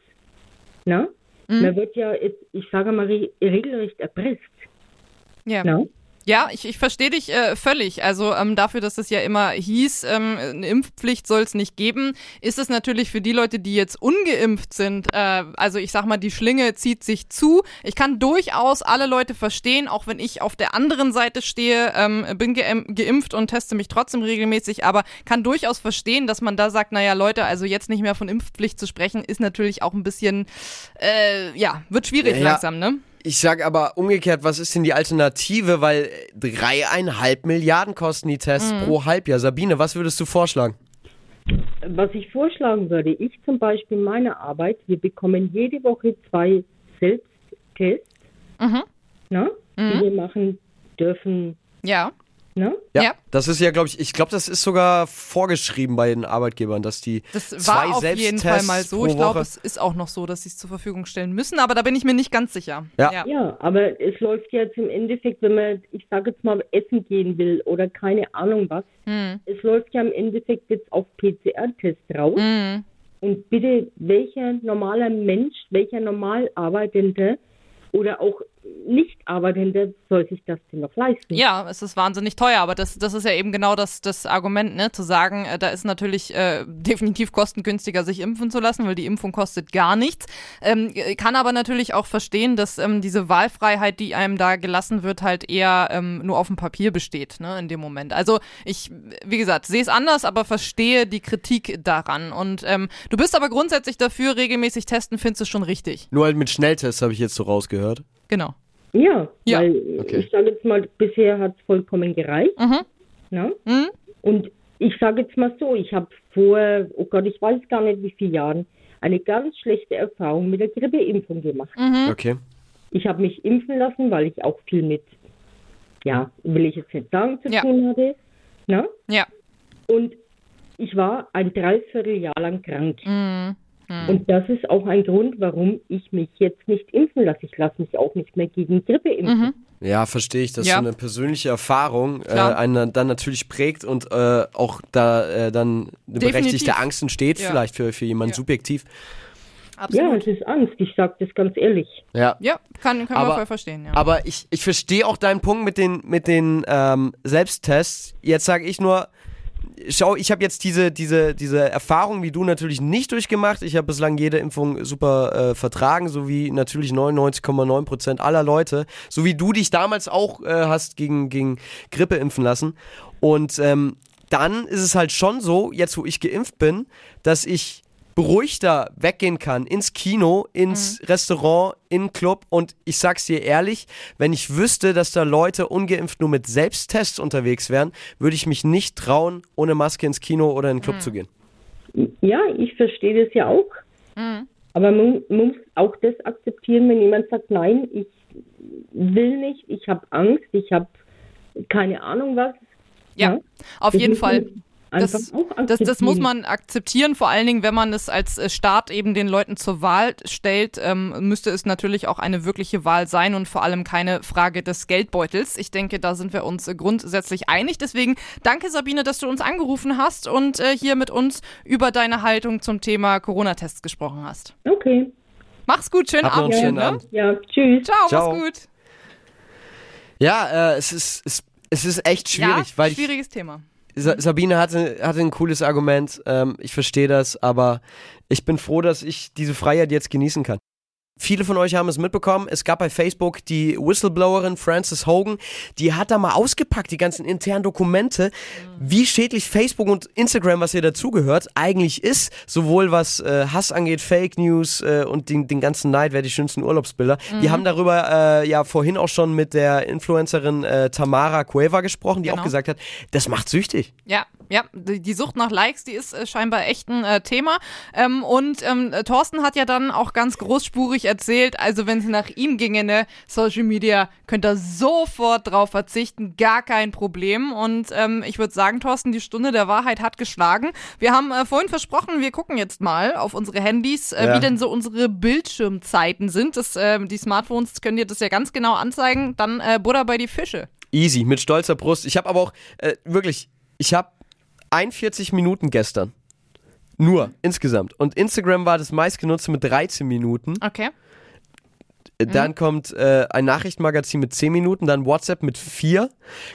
Na? Man wird ja jetzt, ich sage mal, re regelrecht erpresst. Ja. Na? Ja, ich, ich verstehe dich äh, völlig. Also ähm, dafür, dass es ja immer hieß, ähm, eine Impfpflicht soll es nicht geben, ist es natürlich für die Leute, die jetzt ungeimpft sind, äh, also ich sag mal, die Schlinge zieht sich zu. Ich kann durchaus alle Leute verstehen, auch wenn ich auf der anderen Seite stehe, ähm, bin geim- geimpft und teste mich trotzdem regelmäßig, aber kann durchaus verstehen, dass man da sagt, naja Leute, also jetzt nicht mehr von Impfpflicht zu sprechen, ist natürlich auch ein bisschen, äh, ja, wird schwierig Ja. langsam, ne? Ich sag aber umgekehrt, was ist denn die Alternative? Weil dreieinhalb Milliarden kosten die Tests pro Halbjahr. Sabine, was würdest du vorschlagen? Was ich vorschlagen würde, ich zum Beispiel in meiner Arbeit, wir bekommen jede Woche zwei Selbsttests, Mhm. na, die wir machen dürfen. Ja. Na? Ja. Das ist ja, glaube ich, ich glaube, das ist sogar vorgeschrieben bei den Arbeitgebern, dass die Das zwei war auf jeden Fall Selbsttests mal so. Ich glaube, es ist auch noch so, dass sie es zur Verfügung stellen müssen, aber da bin ich mir nicht ganz sicher. Ja. Ja, aber es läuft jetzt im Endeffekt, wenn man, ich sage jetzt mal, essen gehen will oder keine Ahnung was, Hm. es läuft ja im Endeffekt jetzt auf PCR-Test raus. Hm. Und bitte, welcher normaler Mensch, welcher normal Arbeitende oder auch nicht Arbeitende soll sich das denn noch leisten? Ja, es ist wahnsinnig teuer, aber das, das ist ja eben genau das, das Argument, ne? Zu sagen, äh, da ist natürlich äh, [LAUGHS] definitiv kostengünstiger, sich impfen zu lassen, weil die Impfung kostet gar nichts. Ähm, äh, kann aber natürlich auch verstehen, dass ähm, diese Wahlfreiheit, die einem da gelassen wird, halt eher ähm, nur auf dem Papier besteht, ne, in dem Moment. Also ich, wie gesagt, sehe es anders, aber verstehe die Kritik daran. Und ähm, du bist aber grundsätzlich dafür, regelmäßig testen, findest du schon richtig. Nur halt mit Schnelltests habe ich jetzt so rausgehört. Genau. Ja, Ja. weil Okay. ich sage jetzt mal, bisher hat es vollkommen gereicht. Mhm. Ne? Mhm. Und ich sage jetzt mal so, ich habe vor, oh Gott, ich weiß gar nicht wie viele Jahren, eine ganz schlechte Erfahrung mit der Grippeimpfung gemacht. Mhm. Okay. Ich habe mich impfen lassen, weil ich auch viel mit, ja, will ich jetzt nicht sagen, zu Ja. tun hatte. Ne? Ja. Und ich war ein Dreivierteljahr lang krank. Mhm. Und das ist auch ein Grund, warum ich mich jetzt nicht impfen lasse. Ich lasse mich auch nicht mehr gegen Grippe impfen. Mhm. Ja, verstehe ich, dass Ja. so eine persönliche Erfahrung äh, einen dann natürlich prägt und äh, auch da äh, dann eine Definitiv. berechtigte Angst entsteht, Ja. vielleicht für, für jemanden Ja. subjektiv. Ja, Absolut. es ist Angst. Ich sage das ganz ehrlich. Ja. Ja, kann, kann Aber- man voll verstehen, ja. Aber ich, ich verstehe auch deinen Punkt mit den, mit den ähm, Selbsttests. Jetzt sage ich nur, schau, ich habe jetzt diese, diese, diese Erfahrung wie du natürlich nicht durchgemacht. Ich habe bislang jede Impfung super äh, vertragen, so wie natürlich 99,9 Prozent aller Leute, so wie du dich damals auch äh, hast gegen, gegen Grippe impfen lassen. Und ähm, dann ist es halt schon so, jetzt wo ich geimpft bin, dass ich beruhigter weggehen kann ins Kino, ins mhm. Restaurant, in den Club und ich sag's dir ehrlich, wenn ich wüsste, dass da Leute ungeimpft nur mit Selbsttests unterwegs wären, würde ich mich nicht trauen, ohne Maske ins Kino oder in den Club mhm. zu gehen. Ja, ich verstehe das ja auch. Mhm. Aber man, man muss auch das akzeptieren, wenn jemand sagt, nein, ich will nicht, ich habe Angst, ich habe keine Ahnung was. Ja, ja. auf jeden Fall. Das, das, das, muss man akzeptieren, vor allen Dingen, wenn man es als äh, Staat eben den Leuten zur Wahl stellt, ähm, müsste es natürlich auch eine wirkliche Wahl sein und vor allem keine Frage des Geldbeutels. Ich denke, da sind wir uns grundsätzlich einig. Deswegen danke Sabine, dass du uns angerufen hast und äh, hier mit uns über deine Haltung zum Thema Corona-Tests gesprochen hast. Okay. Mach's gut, schönen Hab Abend. Schönen ne? Abend. Ja, tschüss. Ciao, Ciao. mach's gut. Ja, äh, es ist es, es ist echt schwierig, ja, weil schwieriges ich, Thema. Sabine hatte, hatte ein cooles Argument. Ähm, ich verstehe das, aber ich bin froh, dass ich diese Freiheit jetzt genießen kann. Viele von euch haben es mitbekommen. Es gab bei Facebook die Whistleblowerin Frances Hogan, die hat da mal ausgepackt, die ganzen internen Dokumente, wie schädlich Facebook und Instagram, was hier dazugehört, eigentlich ist. Sowohl was äh, Hass angeht, Fake News äh, und den, den ganzen Neid, wer die schönsten Urlaubsbilder. Mhm. Die haben darüber äh, ja vorhin auch schon mit der Influencerin äh, Tamara Cueva gesprochen, die genau. auch gesagt hat, das macht süchtig. Ja, ja, die Sucht nach Likes, die ist äh, scheinbar echt ein äh, Thema. Ähm, und ähm, Thorsten hat ja dann auch ganz großspurig erzählt, also wenn es nach ihm ginge, ne, Social Media, könnte er sofort drauf verzichten, gar kein Problem. Und ähm, ich würde sagen, Thorsten, die Stunde der Wahrheit hat geschlagen. Wir haben äh, vorhin versprochen, wir gucken jetzt mal auf unsere Handys, äh, ja. wie denn so unsere Bildschirmzeiten sind. Das, äh, die Smartphones können dir das ja ganz genau anzeigen. Dann äh, Butter bei die Fische. Easy, mit stolzer Brust. Ich habe aber auch äh, wirklich, ich habe 41 Minuten gestern. Nur, insgesamt. Und Instagram war das meistgenutzte mit 13 Minuten. Okay. Äh, dann mhm. kommt äh, ein Nachrichtenmagazin mit 10 Minuten, dann WhatsApp mit 4,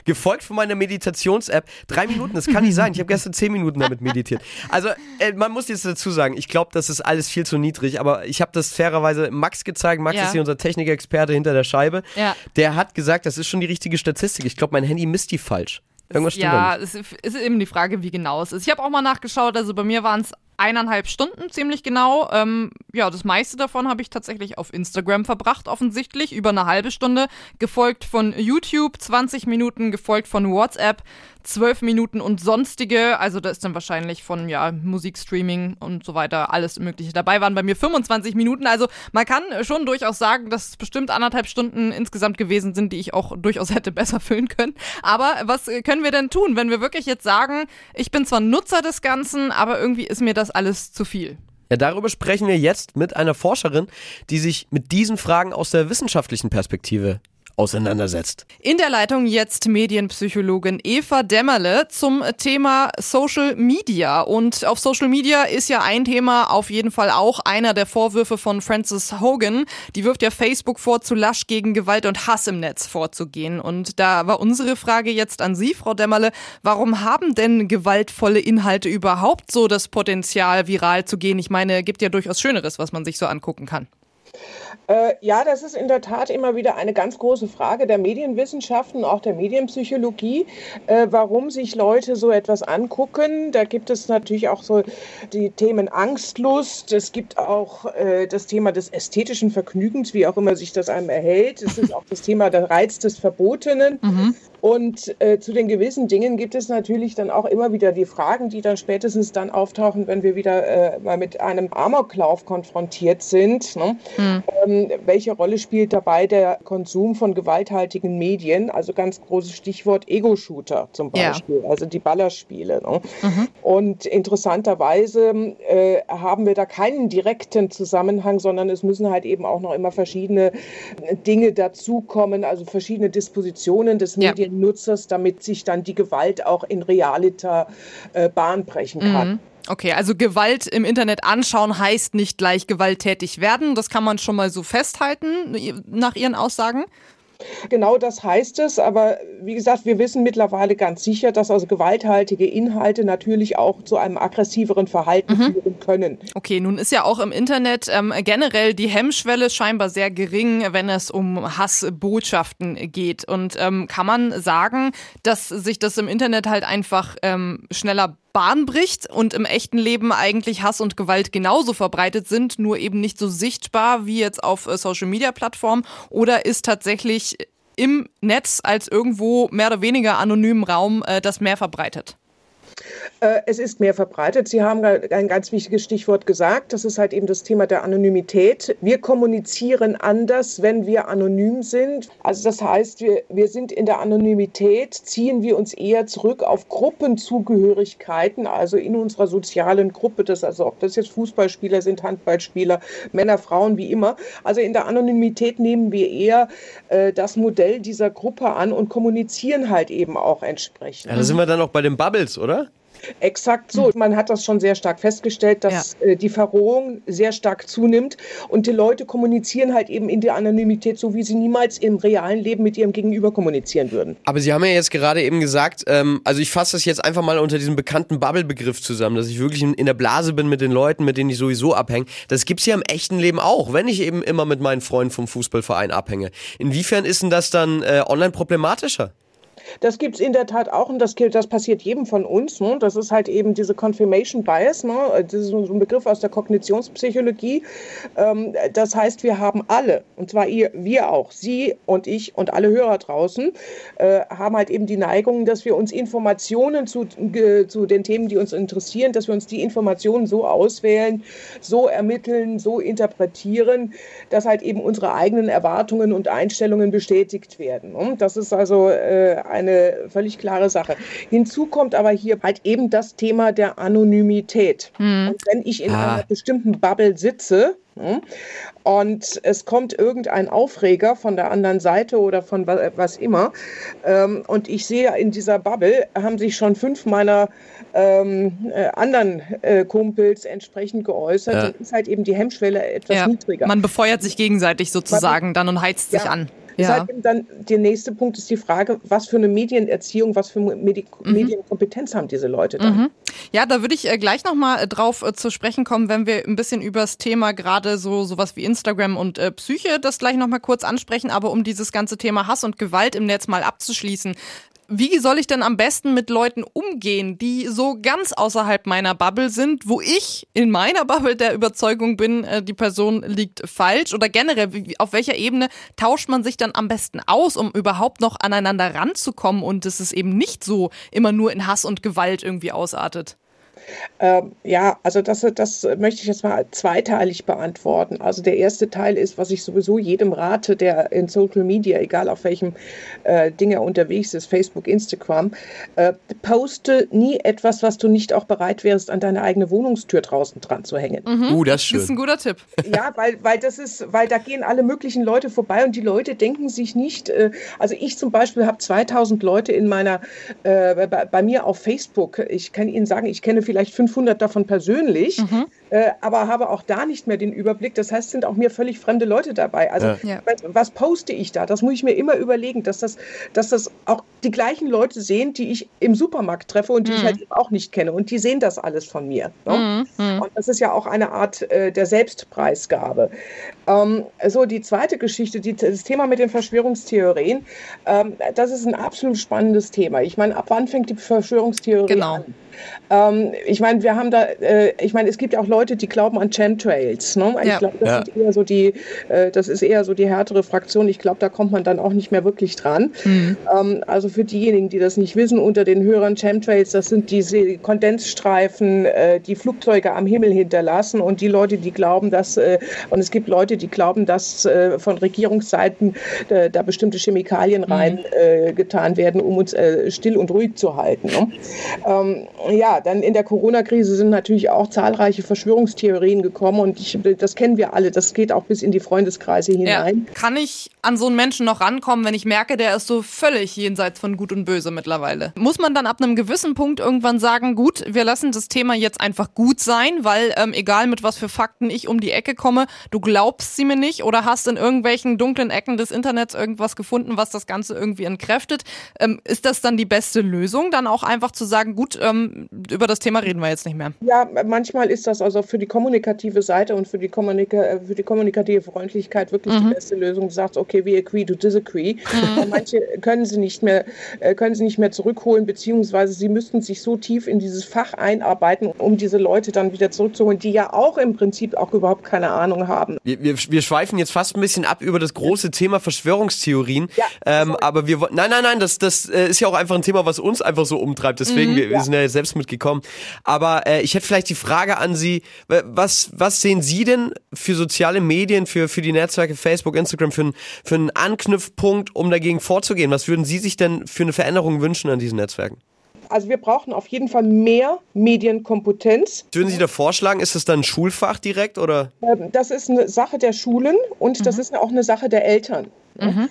gefolgt von meiner Meditations-App. Drei Minuten, das kann nicht sein. Ich habe gestern 10 Minuten damit meditiert. Also, äh, man muss jetzt dazu sagen, ich glaube, das ist alles viel zu niedrig, aber ich habe das fairerweise Max gezeigt. Max ja. ist hier unser Technikexperte hinter der Scheibe. Ja. Der hat gesagt, das ist schon die richtige Statistik. Ich glaube, mein Handy misst die falsch. Irgendwas stimmt ja, es ist eben die Frage, wie genau es ist. Ich habe auch mal nachgeschaut, also bei mir waren es eineinhalb Stunden, ziemlich genau. Ähm, ja, das meiste davon habe ich tatsächlich auf Instagram verbracht, offensichtlich, über eine halbe Stunde, gefolgt von YouTube, 20 Minuten, gefolgt von WhatsApp, 12 Minuten und sonstige, also da ist dann wahrscheinlich von ja, Musikstreaming und so weiter alles Mögliche dabei, waren bei mir 25 Minuten. Also man kann schon durchaus sagen, dass es bestimmt anderthalb Stunden insgesamt gewesen sind, die ich auch durchaus [LAUGHS] hätte besser füllen können. Aber was können wir denn tun, wenn wir wirklich jetzt sagen, ich bin zwar Nutzer des Ganzen, aber irgendwie ist mir das alles zu viel? Ja, darüber sprechen wir jetzt mit einer Forscherin, die sich mit diesen Fragen aus der wissenschaftlichen Perspektive auseinandersetzt. In der Leitung jetzt Medienpsychologin Eva Dämmerle zum Thema Social Media. Und auf Social Media ist ja ein Thema auf jeden Fall auch einer der Vorwürfe von Frances Hogan. Die wirft ja Facebook vor, zu lasch gegen Gewalt und Hass im Netz vorzugehen. Und da war unsere Frage jetzt an Sie, Frau Dämmerle. Warum haben denn gewaltvolle Inhalte überhaupt so das Potenzial, viral zu gehen? Ich meine, gibt ja durchaus Schöneres, was man sich so angucken kann. Äh, ja, das ist in der Tat immer wieder eine ganz große Frage der Medienwissenschaften, auch der Medienpsychologie, äh, warum sich Leute so etwas angucken. Da gibt es natürlich auch so die Themen Angstlust. Es gibt auch äh, das Thema des ästhetischen Vergnügens, wie auch immer sich das einem erhält. Es ist auch das Thema der Reiz des Verbotenen. Mhm. Und äh, zu den gewissen Dingen gibt es natürlich dann auch immer wieder die Fragen, die dann spätestens dann auftauchen, wenn wir wieder äh, mal mit einem Amoklauf konfrontiert sind. Ne? Mhm. Ähm, welche Rolle spielt dabei der Konsum von gewalthaltigen Medien? Also ganz großes Stichwort Ego-Shooter zum Beispiel, ja. also die Ballerspiele. Ne? Mhm. Und interessanterweise äh, haben wir da keinen direkten Zusammenhang, sondern es müssen halt eben auch noch immer verschiedene Dinge dazukommen, also verschiedene Dispositionen des. Ja den Nutzers, damit sich dann die Gewalt auch in realiter äh, Bahn brechen kann. Mhm. Okay, also Gewalt im Internet anschauen heißt nicht gleich gewalttätig werden. Das kann man schon mal so festhalten, nach Ihren Aussagen. Genau das heißt es, aber wie gesagt, wir wissen mittlerweile ganz sicher, dass also gewalthaltige Inhalte natürlich auch zu einem aggressiveren Verhalten mhm. führen können. Okay, nun ist ja auch im Internet ähm, generell die Hemmschwelle scheinbar sehr gering, wenn es um Hassbotschaften geht. Und ähm, kann man sagen, dass sich das im Internet halt einfach ähm, schneller Bahn bricht und im echten Leben eigentlich Hass und Gewalt genauso verbreitet sind, nur eben nicht so sichtbar wie jetzt auf äh, Social-Media-Plattformen? Oder ist tatsächlich im Netz als irgendwo mehr oder weniger anonymen Raum äh, das mehr verbreitet? Äh, es ist mehr verbreitet. Sie haben ein ganz wichtiges Stichwort gesagt. Das ist halt eben das Thema der Anonymität. Wir kommunizieren anders, wenn wir anonym sind. Also das heißt, wir, wir sind in der Anonymität, ziehen wir uns eher zurück auf Gruppenzugehörigkeiten, also in unserer sozialen Gruppe. Das also ob das jetzt Fußballspieler sind, Handballspieler, Männer, Frauen, wie immer. Also in der Anonymität nehmen wir eher äh, das Modell dieser Gruppe an und kommunizieren halt eben auch entsprechend. Ja, da sind wir dann auch bei den Bubbles, oder? Exakt so. Man hat das schon sehr stark festgestellt, dass ja. äh, die Verrohung sehr stark zunimmt und die Leute kommunizieren halt eben in der Anonymität, so wie sie niemals im realen Leben mit ihrem Gegenüber kommunizieren würden. Aber Sie haben ja jetzt gerade eben gesagt, ähm, also ich fasse das jetzt einfach mal unter diesem bekannten Bubble-Begriff zusammen, dass ich wirklich in, in, der Blase bin mit den Leuten, mit denen ich sowieso abhänge. Das gibt es ja im echten Leben auch, wenn ich eben immer mit meinen Freunden vom Fußballverein abhänge. Inwiefern ist denn das dann äh, online problematischer? Das gibt es in der Tat auch und das, das passiert jedem von uns. Ne? Das ist halt eben diese Confirmation Bias. Ne? Das ist ein Begriff aus der Kognitionspsychologie. Ähm, das heißt, wir haben alle, und zwar ihr, wir auch, Sie und ich und alle Hörer draußen, äh, haben halt eben die Neigung, dass wir uns Informationen zu, zu den Themen, die uns interessieren, dass wir uns die Informationen so auswählen, so ermitteln, so interpretieren, dass halt eben unsere eigenen Erwartungen und Einstellungen bestätigt werden. Ne? Das ist also äh, eine völlig klare Sache. Hinzu kommt aber hier halt eben das Thema der Anonymität. Mhm. Und wenn ich in ah. einer bestimmten Bubble sitze, hm, und es kommt irgendein Aufreger von der anderen Seite oder von was immer. Ähm, und ich sehe in dieser Bubble haben sich schon fünf meiner ähm, äh, anderen äh, Kumpels entsprechend geäußert. Ja. Dann ist halt eben die Hemmschwelle etwas ja. niedriger. Man befeuert sich gegenseitig sozusagen dann und heizt ja. sich an. Ja. Halt dann der nächste Punkt ist die Frage, was für eine Medienerziehung, was für Medi mhm. Medienkompetenz haben diese Leute dann? Mhm. Ja, da würde ich äh, gleich nochmal äh, drauf äh, zu sprechen kommen, wenn wir ein bisschen über das Thema gerade so sowas wie Instagram und äh, Psyche das gleich nochmal kurz ansprechen, aber um dieses ganze Thema Hass und Gewalt im Netz mal abzuschließen, wie soll ich denn am besten mit Leuten umgehen, die so ganz außerhalb meiner Bubble sind, wo ich in meiner Bubble der Überzeugung bin, äh, die Person liegt falsch oder generell, auf welcher Ebene tauscht man sich dann am besten aus, um überhaupt noch aneinander ranzukommen und es ist eben nicht so immer nur in Hass und Gewalt irgendwie ausartet? Ähm, ja, also das, das möchte ich jetzt mal zweiteilig beantworten. Also der erste Teil ist, was ich sowieso jedem rate, der in Social Media, egal auf welchem äh, Ding er unterwegs ist, Facebook, Instagram, äh, poste nie etwas, was du nicht auch bereit wärst, an deine eigene Wohnungstür draußen dran zu hängen. Mhm. Uh, das ist schön. Das ist ein guter Tipp. [LAUGHS] Ja, weil, weil das ist, weil da gehen alle möglichen Leute vorbei und die Leute denken sich nicht, äh, also ich zum Beispiel habe 2000 Leute in meiner, äh, bei, bei mir auf Facebook. Ich kann Ihnen sagen, ich kenne vielleicht 500 davon persönlich, mhm. äh, aber habe auch da nicht mehr den Überblick. Das heißt, sind auch mir völlig fremde Leute dabei. Also ja. was, was, poste ich da? Das muss ich mir immer überlegen, dass das, dass das auch die gleichen Leute sehen, die ich im Supermarkt treffe und die mhm. ich halt auch nicht kenne. Und die sehen das alles von mir. Ne? Mhm. Das ist ja auch eine Art äh, der Selbstpreisgabe. Ähm, so, die zweite Geschichte, die, das Thema mit den Verschwörungstheorien, ähm, das ist ein absolut spannendes Thema. Ich meine, ab wann fängt die Verschwörungstheorie genau. an? Ähm, ich meine, wir haben da, äh, ich meine, es gibt ja auch Leute, die glauben an Chemtrails. Ne? Ich ja. glaube, das, ja. so die, äh, das ist eher so die härtere Fraktion. Ich glaube, da kommt man dann auch nicht mehr wirklich dran. Mhm. Ähm, also für diejenigen, die das nicht wissen, unter den Hörern Chemtrails, das sind diese Kondensstreifen, äh, die Flugzeuge am Himmel hinterlassen und die Leute, die glauben, dass, äh, und es gibt Leute, die glauben, dass äh, von Regierungsseiten äh, da bestimmte Chemikalien mhm. reingetan werden, um uns still und ruhig zu halten. Ne? Ähm, ja, dann in der Corona-Krise sind natürlich auch zahlreiche Verschwörungstheorien gekommen und ich, das kennen wir alle. Das geht auch bis in die Freundeskreise hinein. Ja. Kann ich an so einen Menschen noch rankommen, wenn ich merke, der ist so völlig jenseits von Gut und Böse mittlerweile? Muss man dann ab einem gewissen Punkt irgendwann sagen, gut, wir lassen das Thema jetzt einfach gut sein, weil ähm, egal mit was für Fakten ich um die Ecke komme, du glaubst sie mir nicht oder hast in irgendwelchen dunklen Ecken des Internets irgendwas gefunden, was das Ganze irgendwie entkräftet. Ähm, ist das dann die beste Lösung, dann auch einfach zu sagen, gut, ähm, über das Thema reden wir jetzt nicht mehr? Ja, manchmal ist das also für die kommunikative Seite und für die, Kommunika für die kommunikative Freundlichkeit wirklich mhm. die beste Lösung. Du sagst, okay, we agree to disagree. Mhm. Manche können sie nicht mehr, äh, können sie nicht mehr zurückholen, beziehungsweise sie müssten sich so tief in dieses Fach einarbeiten, um diese Leute dann wieder zurückzuholen, die ja auch im Prinzip auch überhaupt keine Ahnung haben. Wir, wir, wir schweifen jetzt fast ein bisschen ab über das große Thema Verschwörungstheorien. Ja, ähm, aber wir nein, nein, nein, das, das äh, ist ja auch einfach ein Thema, was uns einfach so umtreibt. Deswegen, mhm, wir, wir sind ja selbst mitgekommen. Aber äh, ich hätte vielleicht die Frage an Sie, was, was sehen Sie denn für soziale Medien, für, für die Netzwerke Facebook, Instagram, für, ein, für einen Anknüpfpunkt, um dagegen vorzugehen? Was würden Sie sich denn für eine Veränderung wünschen an diesen Netzwerken? Also wir brauchen auf jeden Fall mehr Medienkompetenz. Würden Sie da vorschlagen, ist das dann ein Schulfach direkt oder? Ähm, das ist eine Sache der Schulen und mhm. das ist auch eine Sache der Eltern. Mhm.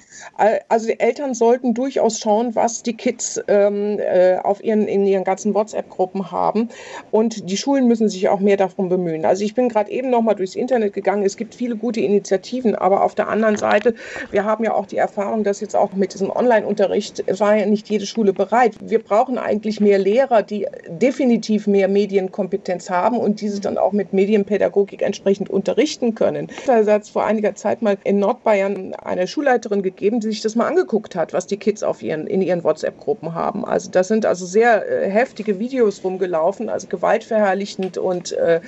Also die Eltern sollten durchaus schauen, was die Kids ähm, äh, auf ihren, in ihren ganzen WhatsApp-Gruppen haben. Und die Schulen müssen sich auch mehr darum bemühen. Also ich bin gerade eben noch mal durchs Internet gegangen. Es gibt viele gute Initiativen, aber auf der anderen Seite, wir haben ja auch die Erfahrung, dass jetzt auch mit diesem Online-Unterricht war ja nicht jede Schule bereit. Wir brauchen eigentlich mehr Lehrer, die definitiv mehr Medienkompetenz haben und diese dann auch mit Medienpädagogik entsprechend unterrichten können. Da hat es vor einiger Zeit mal in Nordbayern eine Schulleitung Schulleiterin gegeben, die sich das mal angeguckt hat, was die Kids auf ihren, in ihren WhatsApp-Gruppen haben. Also da sind also sehr äh, heftige Videos rumgelaufen, also gewaltverherrlichend und äh,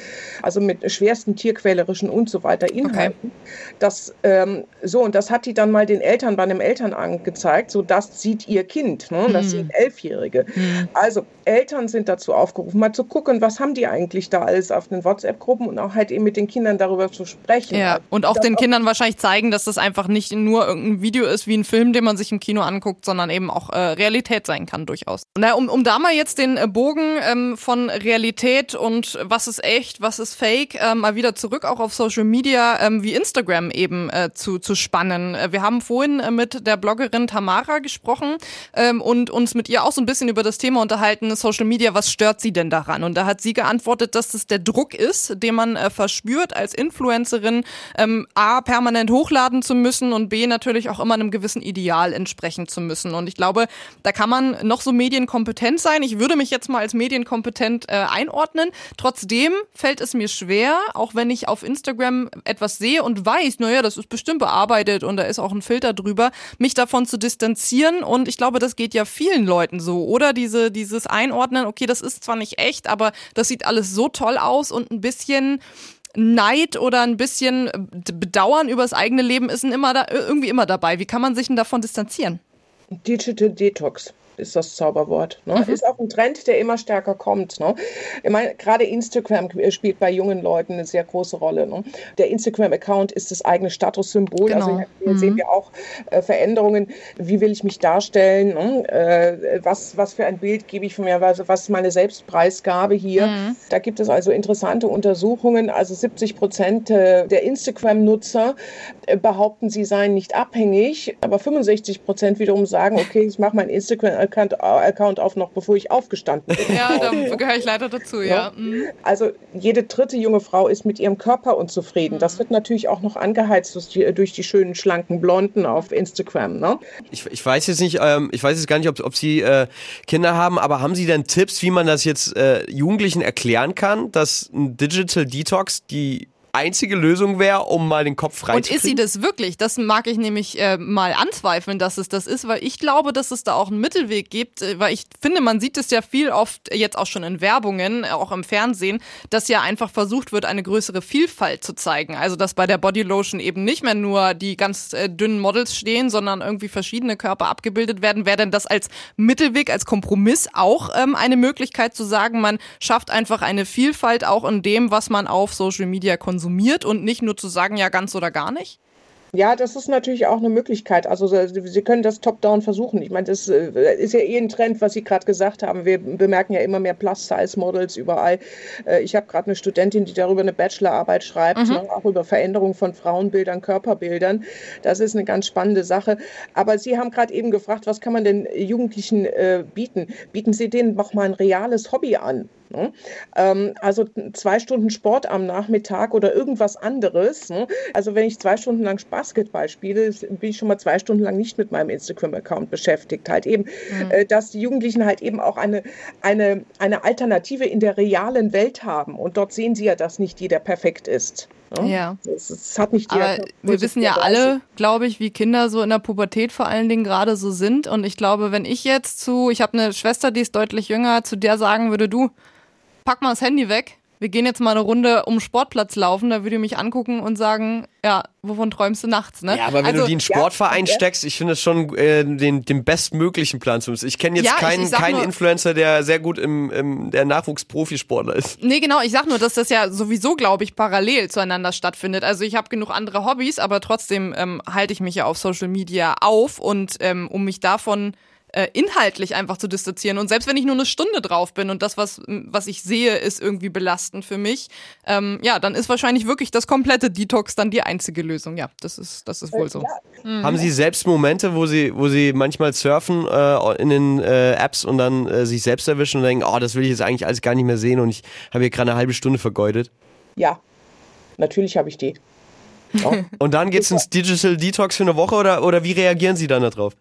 also mit schwersten tierquälerischen und so weiter Inhalten. Okay. Das, ähm, so, und das hat die dann mal den Eltern bei einem Elternabend gezeigt, so das sieht ihr Kind, ne? das mhm. sind Elfjährige. Mhm. Also Eltern sind dazu aufgerufen, mal zu gucken, was haben die eigentlich da alles auf den WhatsApp-Gruppen und auch halt eben mit den Kindern darüber zu sprechen. Ja, und auch den Kindern wahrscheinlich zeigen, dass das einfach nicht nur irgendein Video ist wie ein Film, den man sich im Kino anguckt, sondern eben auch äh, Realität sein kann durchaus. Na, um, um da mal jetzt den äh, Bogen ähm, von Realität und was ist echt, was ist fake, äh, mal wieder zurück auch auf Social Media ähm, wie Instagram eben äh, zu, zu spannen. Äh, wir haben vorhin äh, mit der Bloggerin Tamara gesprochen ähm, und uns mit ihr auch so ein bisschen über das Thema unterhalten, Social Media, was stört sie denn daran? Und da hat sie geantwortet, dass es der Druck ist, den man äh, verspürt als Influencerin, ähm, A, permanent hochladen zu müssen und B, natürlich auch immer einem gewissen Ideal entsprechen zu müssen. Und ich glaube, da kann man noch so medienkompetent sein. Ich würde mich jetzt mal als medienkompetent äh, einordnen. Trotzdem fällt es mir schwer, auch wenn ich auf Instagram etwas sehe und weiß, naja, das ist bestimmt bearbeitet und da ist auch ein Filter drüber, mich davon zu distanzieren. Und ich glaube, das geht ja vielen Leuten so, oder? Diese, dieses Einordnen, okay, das ist zwar nicht echt, aber das sieht alles so toll aus und ein bisschen Neid oder ein bisschen Bedauern über das eigene Leben ist immer da, irgendwie immer dabei. Wie kann man sich denn davon distanzieren? Digital Detox ist das Zauberwort. Ne? Mhm. Ist auch ein Trend, der immer stärker kommt. Ne? Ich meine, gerade Instagram spielt bei jungen Leuten eine sehr große Rolle. Ne? Der Instagram-Account ist das eigene Statussymbol. Also genau. Also hier mhm. sehen wir auch äh, Veränderungen. Wie will ich mich darstellen? Ne? Äh, was, was für ein Bild gebe ich von mir? Was, was ist meine Selbstpreisgabe hier? Mhm. Da gibt es also interessante Untersuchungen. Also 70 Prozent äh, der Instagram-Nutzer äh, behaupten, sie seien nicht abhängig, aber 65 Prozent wiederum sagen, okay, ich mache mein Instagram Account auf, noch bevor ich aufgestanden bin. Ja, da gehöre ich leider dazu, ja. ja. Mhm. Also jede dritte junge Frau ist mit ihrem Körper unzufrieden. Mhm. Das wird natürlich auch noch angeheizt durch die, durch die schönen, schlanken Blonden auf Instagram. Ne? Ich, ich weiß jetzt nicht, ähm, ich weiß jetzt gar nicht, ob, ob Sie äh, Kinder haben, aber haben Sie denn Tipps, wie man das jetzt äh, Jugendlichen erklären kann, dass ein Digital Detox die einzige Lösung wäre, um mal den Kopf frei Und ist sie das wirklich? Das mag ich nämlich äh, mal anzweifeln, dass es das ist, weil ich glaube, dass es da auch einen Mittelweg gibt, äh, weil ich finde, man sieht es ja viel oft jetzt auch schon in Werbungen, äh, auch im Fernsehen, dass ja einfach versucht wird, eine größere Vielfalt zu zeigen. Also, dass bei der Bodylotion eben nicht mehr nur die ganz äh, dünnen Models stehen, sondern irgendwie verschiedene Körper abgebildet werden. Wäre denn das als Mittelweg, als Kompromiss auch ähm, eine Möglichkeit zu sagen, man schafft einfach eine Vielfalt auch in dem, was man auf Social Media konsumiert? Konsumiert und nicht nur zu sagen, ja, ganz oder gar nicht? Ja, das ist natürlich auch eine Möglichkeit. Also Sie können das top-down versuchen. Ich meine, das äh, ist ja eh ein Trend, was Sie gerade gesagt haben. Wir bemerken ja immer mehr Plus-Size-Models überall. Äh, ich habe gerade eine Studentin, die darüber eine Bachelorarbeit schreibt, mhm. Ne, auch über Veränderung von Frauenbildern, Körperbildern. Das ist eine ganz spannende Sache. Aber Sie haben gerade eben gefragt, was kann man denn Jugendlichen äh, bieten? Bieten Sie denen noch mal ein reales Hobby an? Ne? Ähm, also zwei Stunden Sport am Nachmittag oder irgendwas anderes. Ne? Also wenn ich zwei Stunden lang Basketball spiele, bin ich schon mal zwei Stunden lang nicht mit meinem Instagram-Account beschäftigt. Halt eben, mhm. äh, dass die Jugendlichen halt eben auch eine, eine, eine Alternative in der realen Welt haben. Und dort sehen sie ja, dass nicht jeder perfekt ist. Ne? Ja. Es, es, hat nicht Aber wir wissen ja alle, glaube ich, wie Kinder so in der Pubertät vor allen Dingen gerade so sind. Und ich glaube, wenn ich jetzt zu, ich habe eine Schwester, die ist deutlich jünger, zu der sagen würde, du, pack mal das Handy weg. Wir gehen jetzt mal eine Runde um den Sportplatz laufen, da würde ich mich angucken und sagen, ja, wovon träumst du nachts, ne? Ja, aber wenn also, du die in Sportverein ja, steckst, ich finde es schon äh, den, den bestmöglichen Plan zumindest. Ich kenne jetzt ja, keinen, ich, ich keinen nur, Influencer, der sehr gut im, im der Nachwuchsprofisportler ist. Nee, genau, ich sag nur, dass das ja sowieso, glaube ich, parallel zueinander stattfindet. Also ich habe genug andere Hobbys, aber trotzdem ähm, halte ich mich ja auf Social Media auf und ähm, um mich davon äh, inhaltlich einfach zu distanzieren. Und selbst wenn ich nur eine Stunde drauf bin und das, was, was ich sehe, ist irgendwie belastend für mich, ähm, ja, dann ist wahrscheinlich wirklich das komplette Detox dann die einzige Lösung. Ja, das ist, das ist wohl so. Mhm. Haben Sie selbst Momente, wo Sie, wo Sie manchmal surfen äh, in den äh, Apps und dann äh, sich selbst erwischen und denken, oh, das will ich jetzt eigentlich alles gar nicht mehr sehen und ich habe hier gerade eine halbe Stunde vergeudet? Ja, natürlich habe ich die. Ja. [LAUGHS] und dann geht es ins Digital Detox für eine Woche oder, oder wie reagieren Sie dann darauf?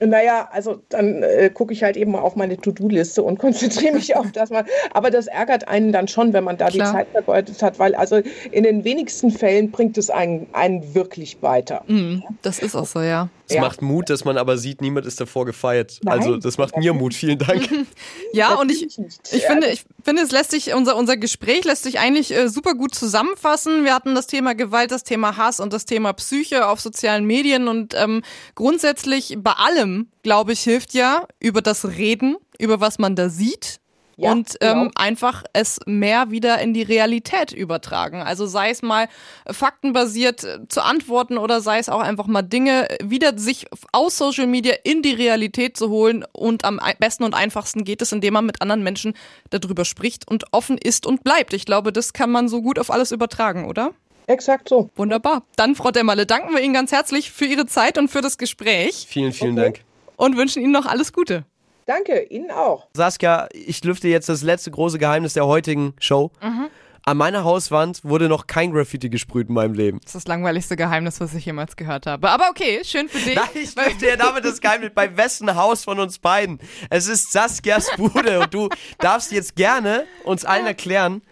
Naja, also dann äh, gucke ich halt eben mal auf meine To-Do-Liste und [LAUGHS] konzentriere mich auf das mal. Aber das ärgert einen dann schon, wenn man da Klar. die Zeit vergeudet hat, weil also in den wenigsten Fällen bringt es einen, einen wirklich weiter. Mhm, das ist auch so, ja. Es ja. macht Mut, dass man aber sieht, niemand ist davor gefeiert. Nein, also das macht mir Mut. Vielen Dank. [LAUGHS] ja, und ich, ich finde, ich finde, es lässt sich, unser, unser Gespräch lässt sich eigentlich äh, super gut zusammenfassen. Wir hatten das Thema Gewalt, das Thema Hass und das Thema Psyche auf sozialen Medien und ähm, grundsätzlich bei allem, glaube ich, hilft ja über das Reden, über was man da sieht, ja, und ähm, genau. einfach es mehr wieder in die Realität übertragen. Also sei es mal faktenbasiert äh, zu antworten oder sei es auch einfach mal Dinge wieder sich aus Social Media in die Realität zu holen. Und am besten und einfachsten geht es, indem man mit anderen Menschen darüber spricht und offen ist und bleibt. Ich glaube, das kann man so gut auf alles übertragen, oder? Exakt so. Wunderbar. Dann, Frau Dämmerle, danken wir Ihnen ganz herzlich für Ihre Zeit und für das Gespräch. Vielen, vielen okay. Dank. Und wünschen Ihnen noch alles Gute. Danke, Ihnen auch. Saskia, ich lüfte jetzt das letzte große Geheimnis der heutigen Show. Mhm. An meiner Hauswand wurde noch kein Graffiti gesprüht in meinem Leben. Das ist das langweiligste Geheimnis, was ich jemals gehört habe. Aber okay, schön für dich. Nein, ich lüfte ja damit das Geheimnis bei wessen Haus von uns beiden. Es ist Saskias Bude und du darfst jetzt gerne uns allen erklären,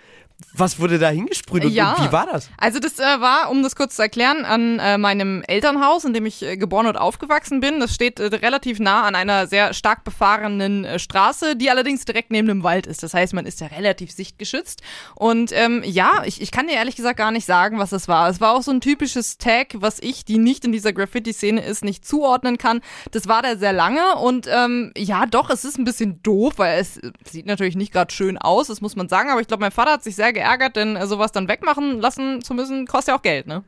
was wurde da hingesprüht und, ja. wie war das? Also das äh, war, um das kurz zu erklären, an äh, meinem Elternhaus, in dem ich äh, geboren und aufgewachsen bin. Das steht äh, relativ nah an einer sehr stark befahrenen äh, Straße, die allerdings direkt neben dem Wald ist. Das heißt, man ist ja relativ sichtgeschützt. Und ähm, ja, ich, ich kann dir ehrlich gesagt gar nicht sagen, was es war. Es war auch so ein typisches Tag, was ich, die nicht in dieser Graffiti-Szene ist, nicht zuordnen kann. Das war da sehr lange und ähm, ja, doch, es ist ein bisschen doof, weil es sieht natürlich nicht gerade schön aus, das muss man sagen. Aber ich glaube, mein Vater hat sich sehr sehr geärgert, denn äh, sowas dann wegmachen lassen zu müssen, kostet ja auch Geld, ne?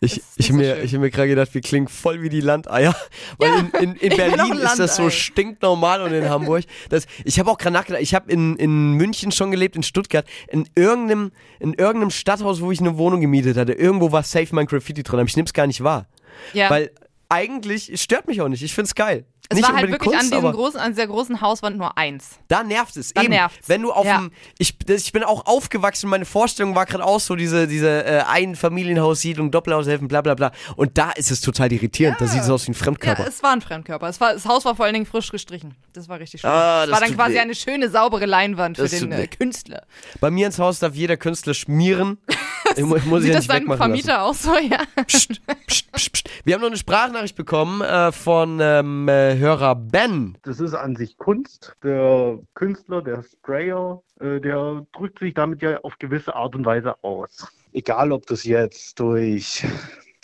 Ich, ich, so mir, ich habe mir gerade gedacht, wir klingen voll wie die Landeier. [LAUGHS] Weil ja, in, in, in [LAUGHS] Berlin ist das so stinknormal und in Hamburg. [LAUGHS] Das, ich habe auch gerade nachgedacht, ich habe in, in München schon gelebt, in Stuttgart, in irgendeinem, in irgendeinem Stadthaus, wo ich eine Wohnung gemietet hatte. Irgendwo war Safe mein Graffiti drin, aber ich nehme es gar nicht wahr. Ja. Weil eigentlich, es stört mich auch nicht. Ich finde es geil. Es nicht war halt wirklich Kunst, an, diesem großen, an dieser großen Hauswand nur eins. Da nervt es. Da eben. Nervt's. Wenn du auf ja. dem. Ich, ich bin auch aufgewachsen, meine Vorstellung war gerade auch so, diese, diese äh, Einfamilienhaussiedlung, Doppelhaushälften, bla bla bla. Und da ist es total irritierend. Ja. Da sieht es aus wie ein Fremdkörper. Ja, es war ein Fremdkörper. Es war, das Haus war vor allen Dingen frisch gestrichen. Das war richtig schön. Ah, es war dann quasi weh. eine schöne, saubere Leinwand für den äh, Künstler. Bei mir ins Haus darf jeder Künstler schmieren. [LAUGHS] ich, muss Sieht ja das dein Vermieter lassen. auch so, [LAUGHS] ja? Psst, psst, psst, Wir haben noch eine Sprachnachricht bekommen äh, von ähm, äh, Hörer Ben. Das ist an sich Kunst. Der Künstler, der Sprayer, äh, der drückt sich damit ja auf gewisse Art und Weise aus. Egal, ob das jetzt durch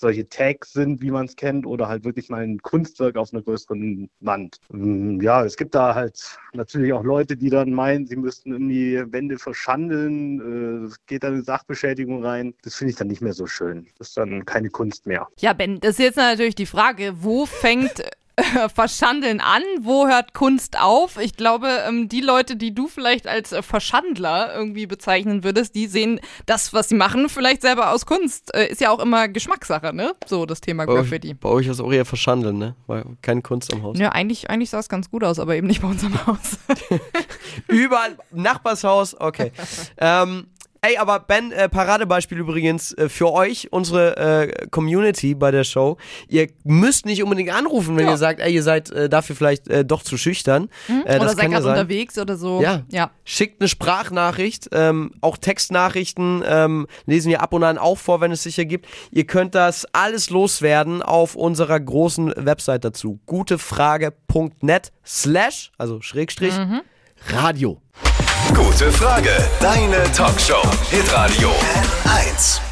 solche Tags sind, wie man es kennt, oder halt wirklich mal ein Kunstwerk auf einer größeren Wand. Ähm, Ja, es gibt da halt natürlich auch Leute, die dann meinen, sie müssten irgendwie Wände verschandeln. äh, Es geht dann in Sachbeschädigung rein. Das finde ich dann nicht mehr so schön. Das ist dann keine Kunst mehr. Ja, Ben, das ist jetzt natürlich die Frage, wo fängt äh, Verschandeln an, wo hört Kunst auf? Ich glaube, ähm, die Leute, die du vielleicht als äh, Verschandler irgendwie bezeichnen würdest, die sehen das, was sie machen, vielleicht selber aus Kunst. Äh, ist ja auch immer Geschmackssache, ne? So das Thema Bei Graffiti. euch, bei euch ist auch eher verschandeln, ne? Weil keine Kunst am Haus. Ja, eigentlich, eigentlich sah es ganz gut aus, aber eben nicht bei uns im Haus. [LAUGHS] Überall, Nachbarshaus, okay. [LAUGHS] ähm, ey, aber Ben, äh, Paradebeispiel übrigens äh, für euch, unsere äh, Community bei der Show. Ihr müsst nicht unbedingt anrufen, wenn Ja. ihr sagt, ey, ihr seid äh, dafür vielleicht äh, doch zu schüchtern. Hm? Äh, oder seid gerade unterwegs oder so. Ja. ja. Schickt eine Sprachnachricht, ähm, auch Textnachrichten ähm, lesen wir ab und an auch vor, wenn es sicher gibt. Ihr könnt das alles loswerden auf unserer großen Website dazu. Gutefrage.net slash, also Schrägstrich, Radio. Gute Frage. Deine Talkshow. Hitradio N1.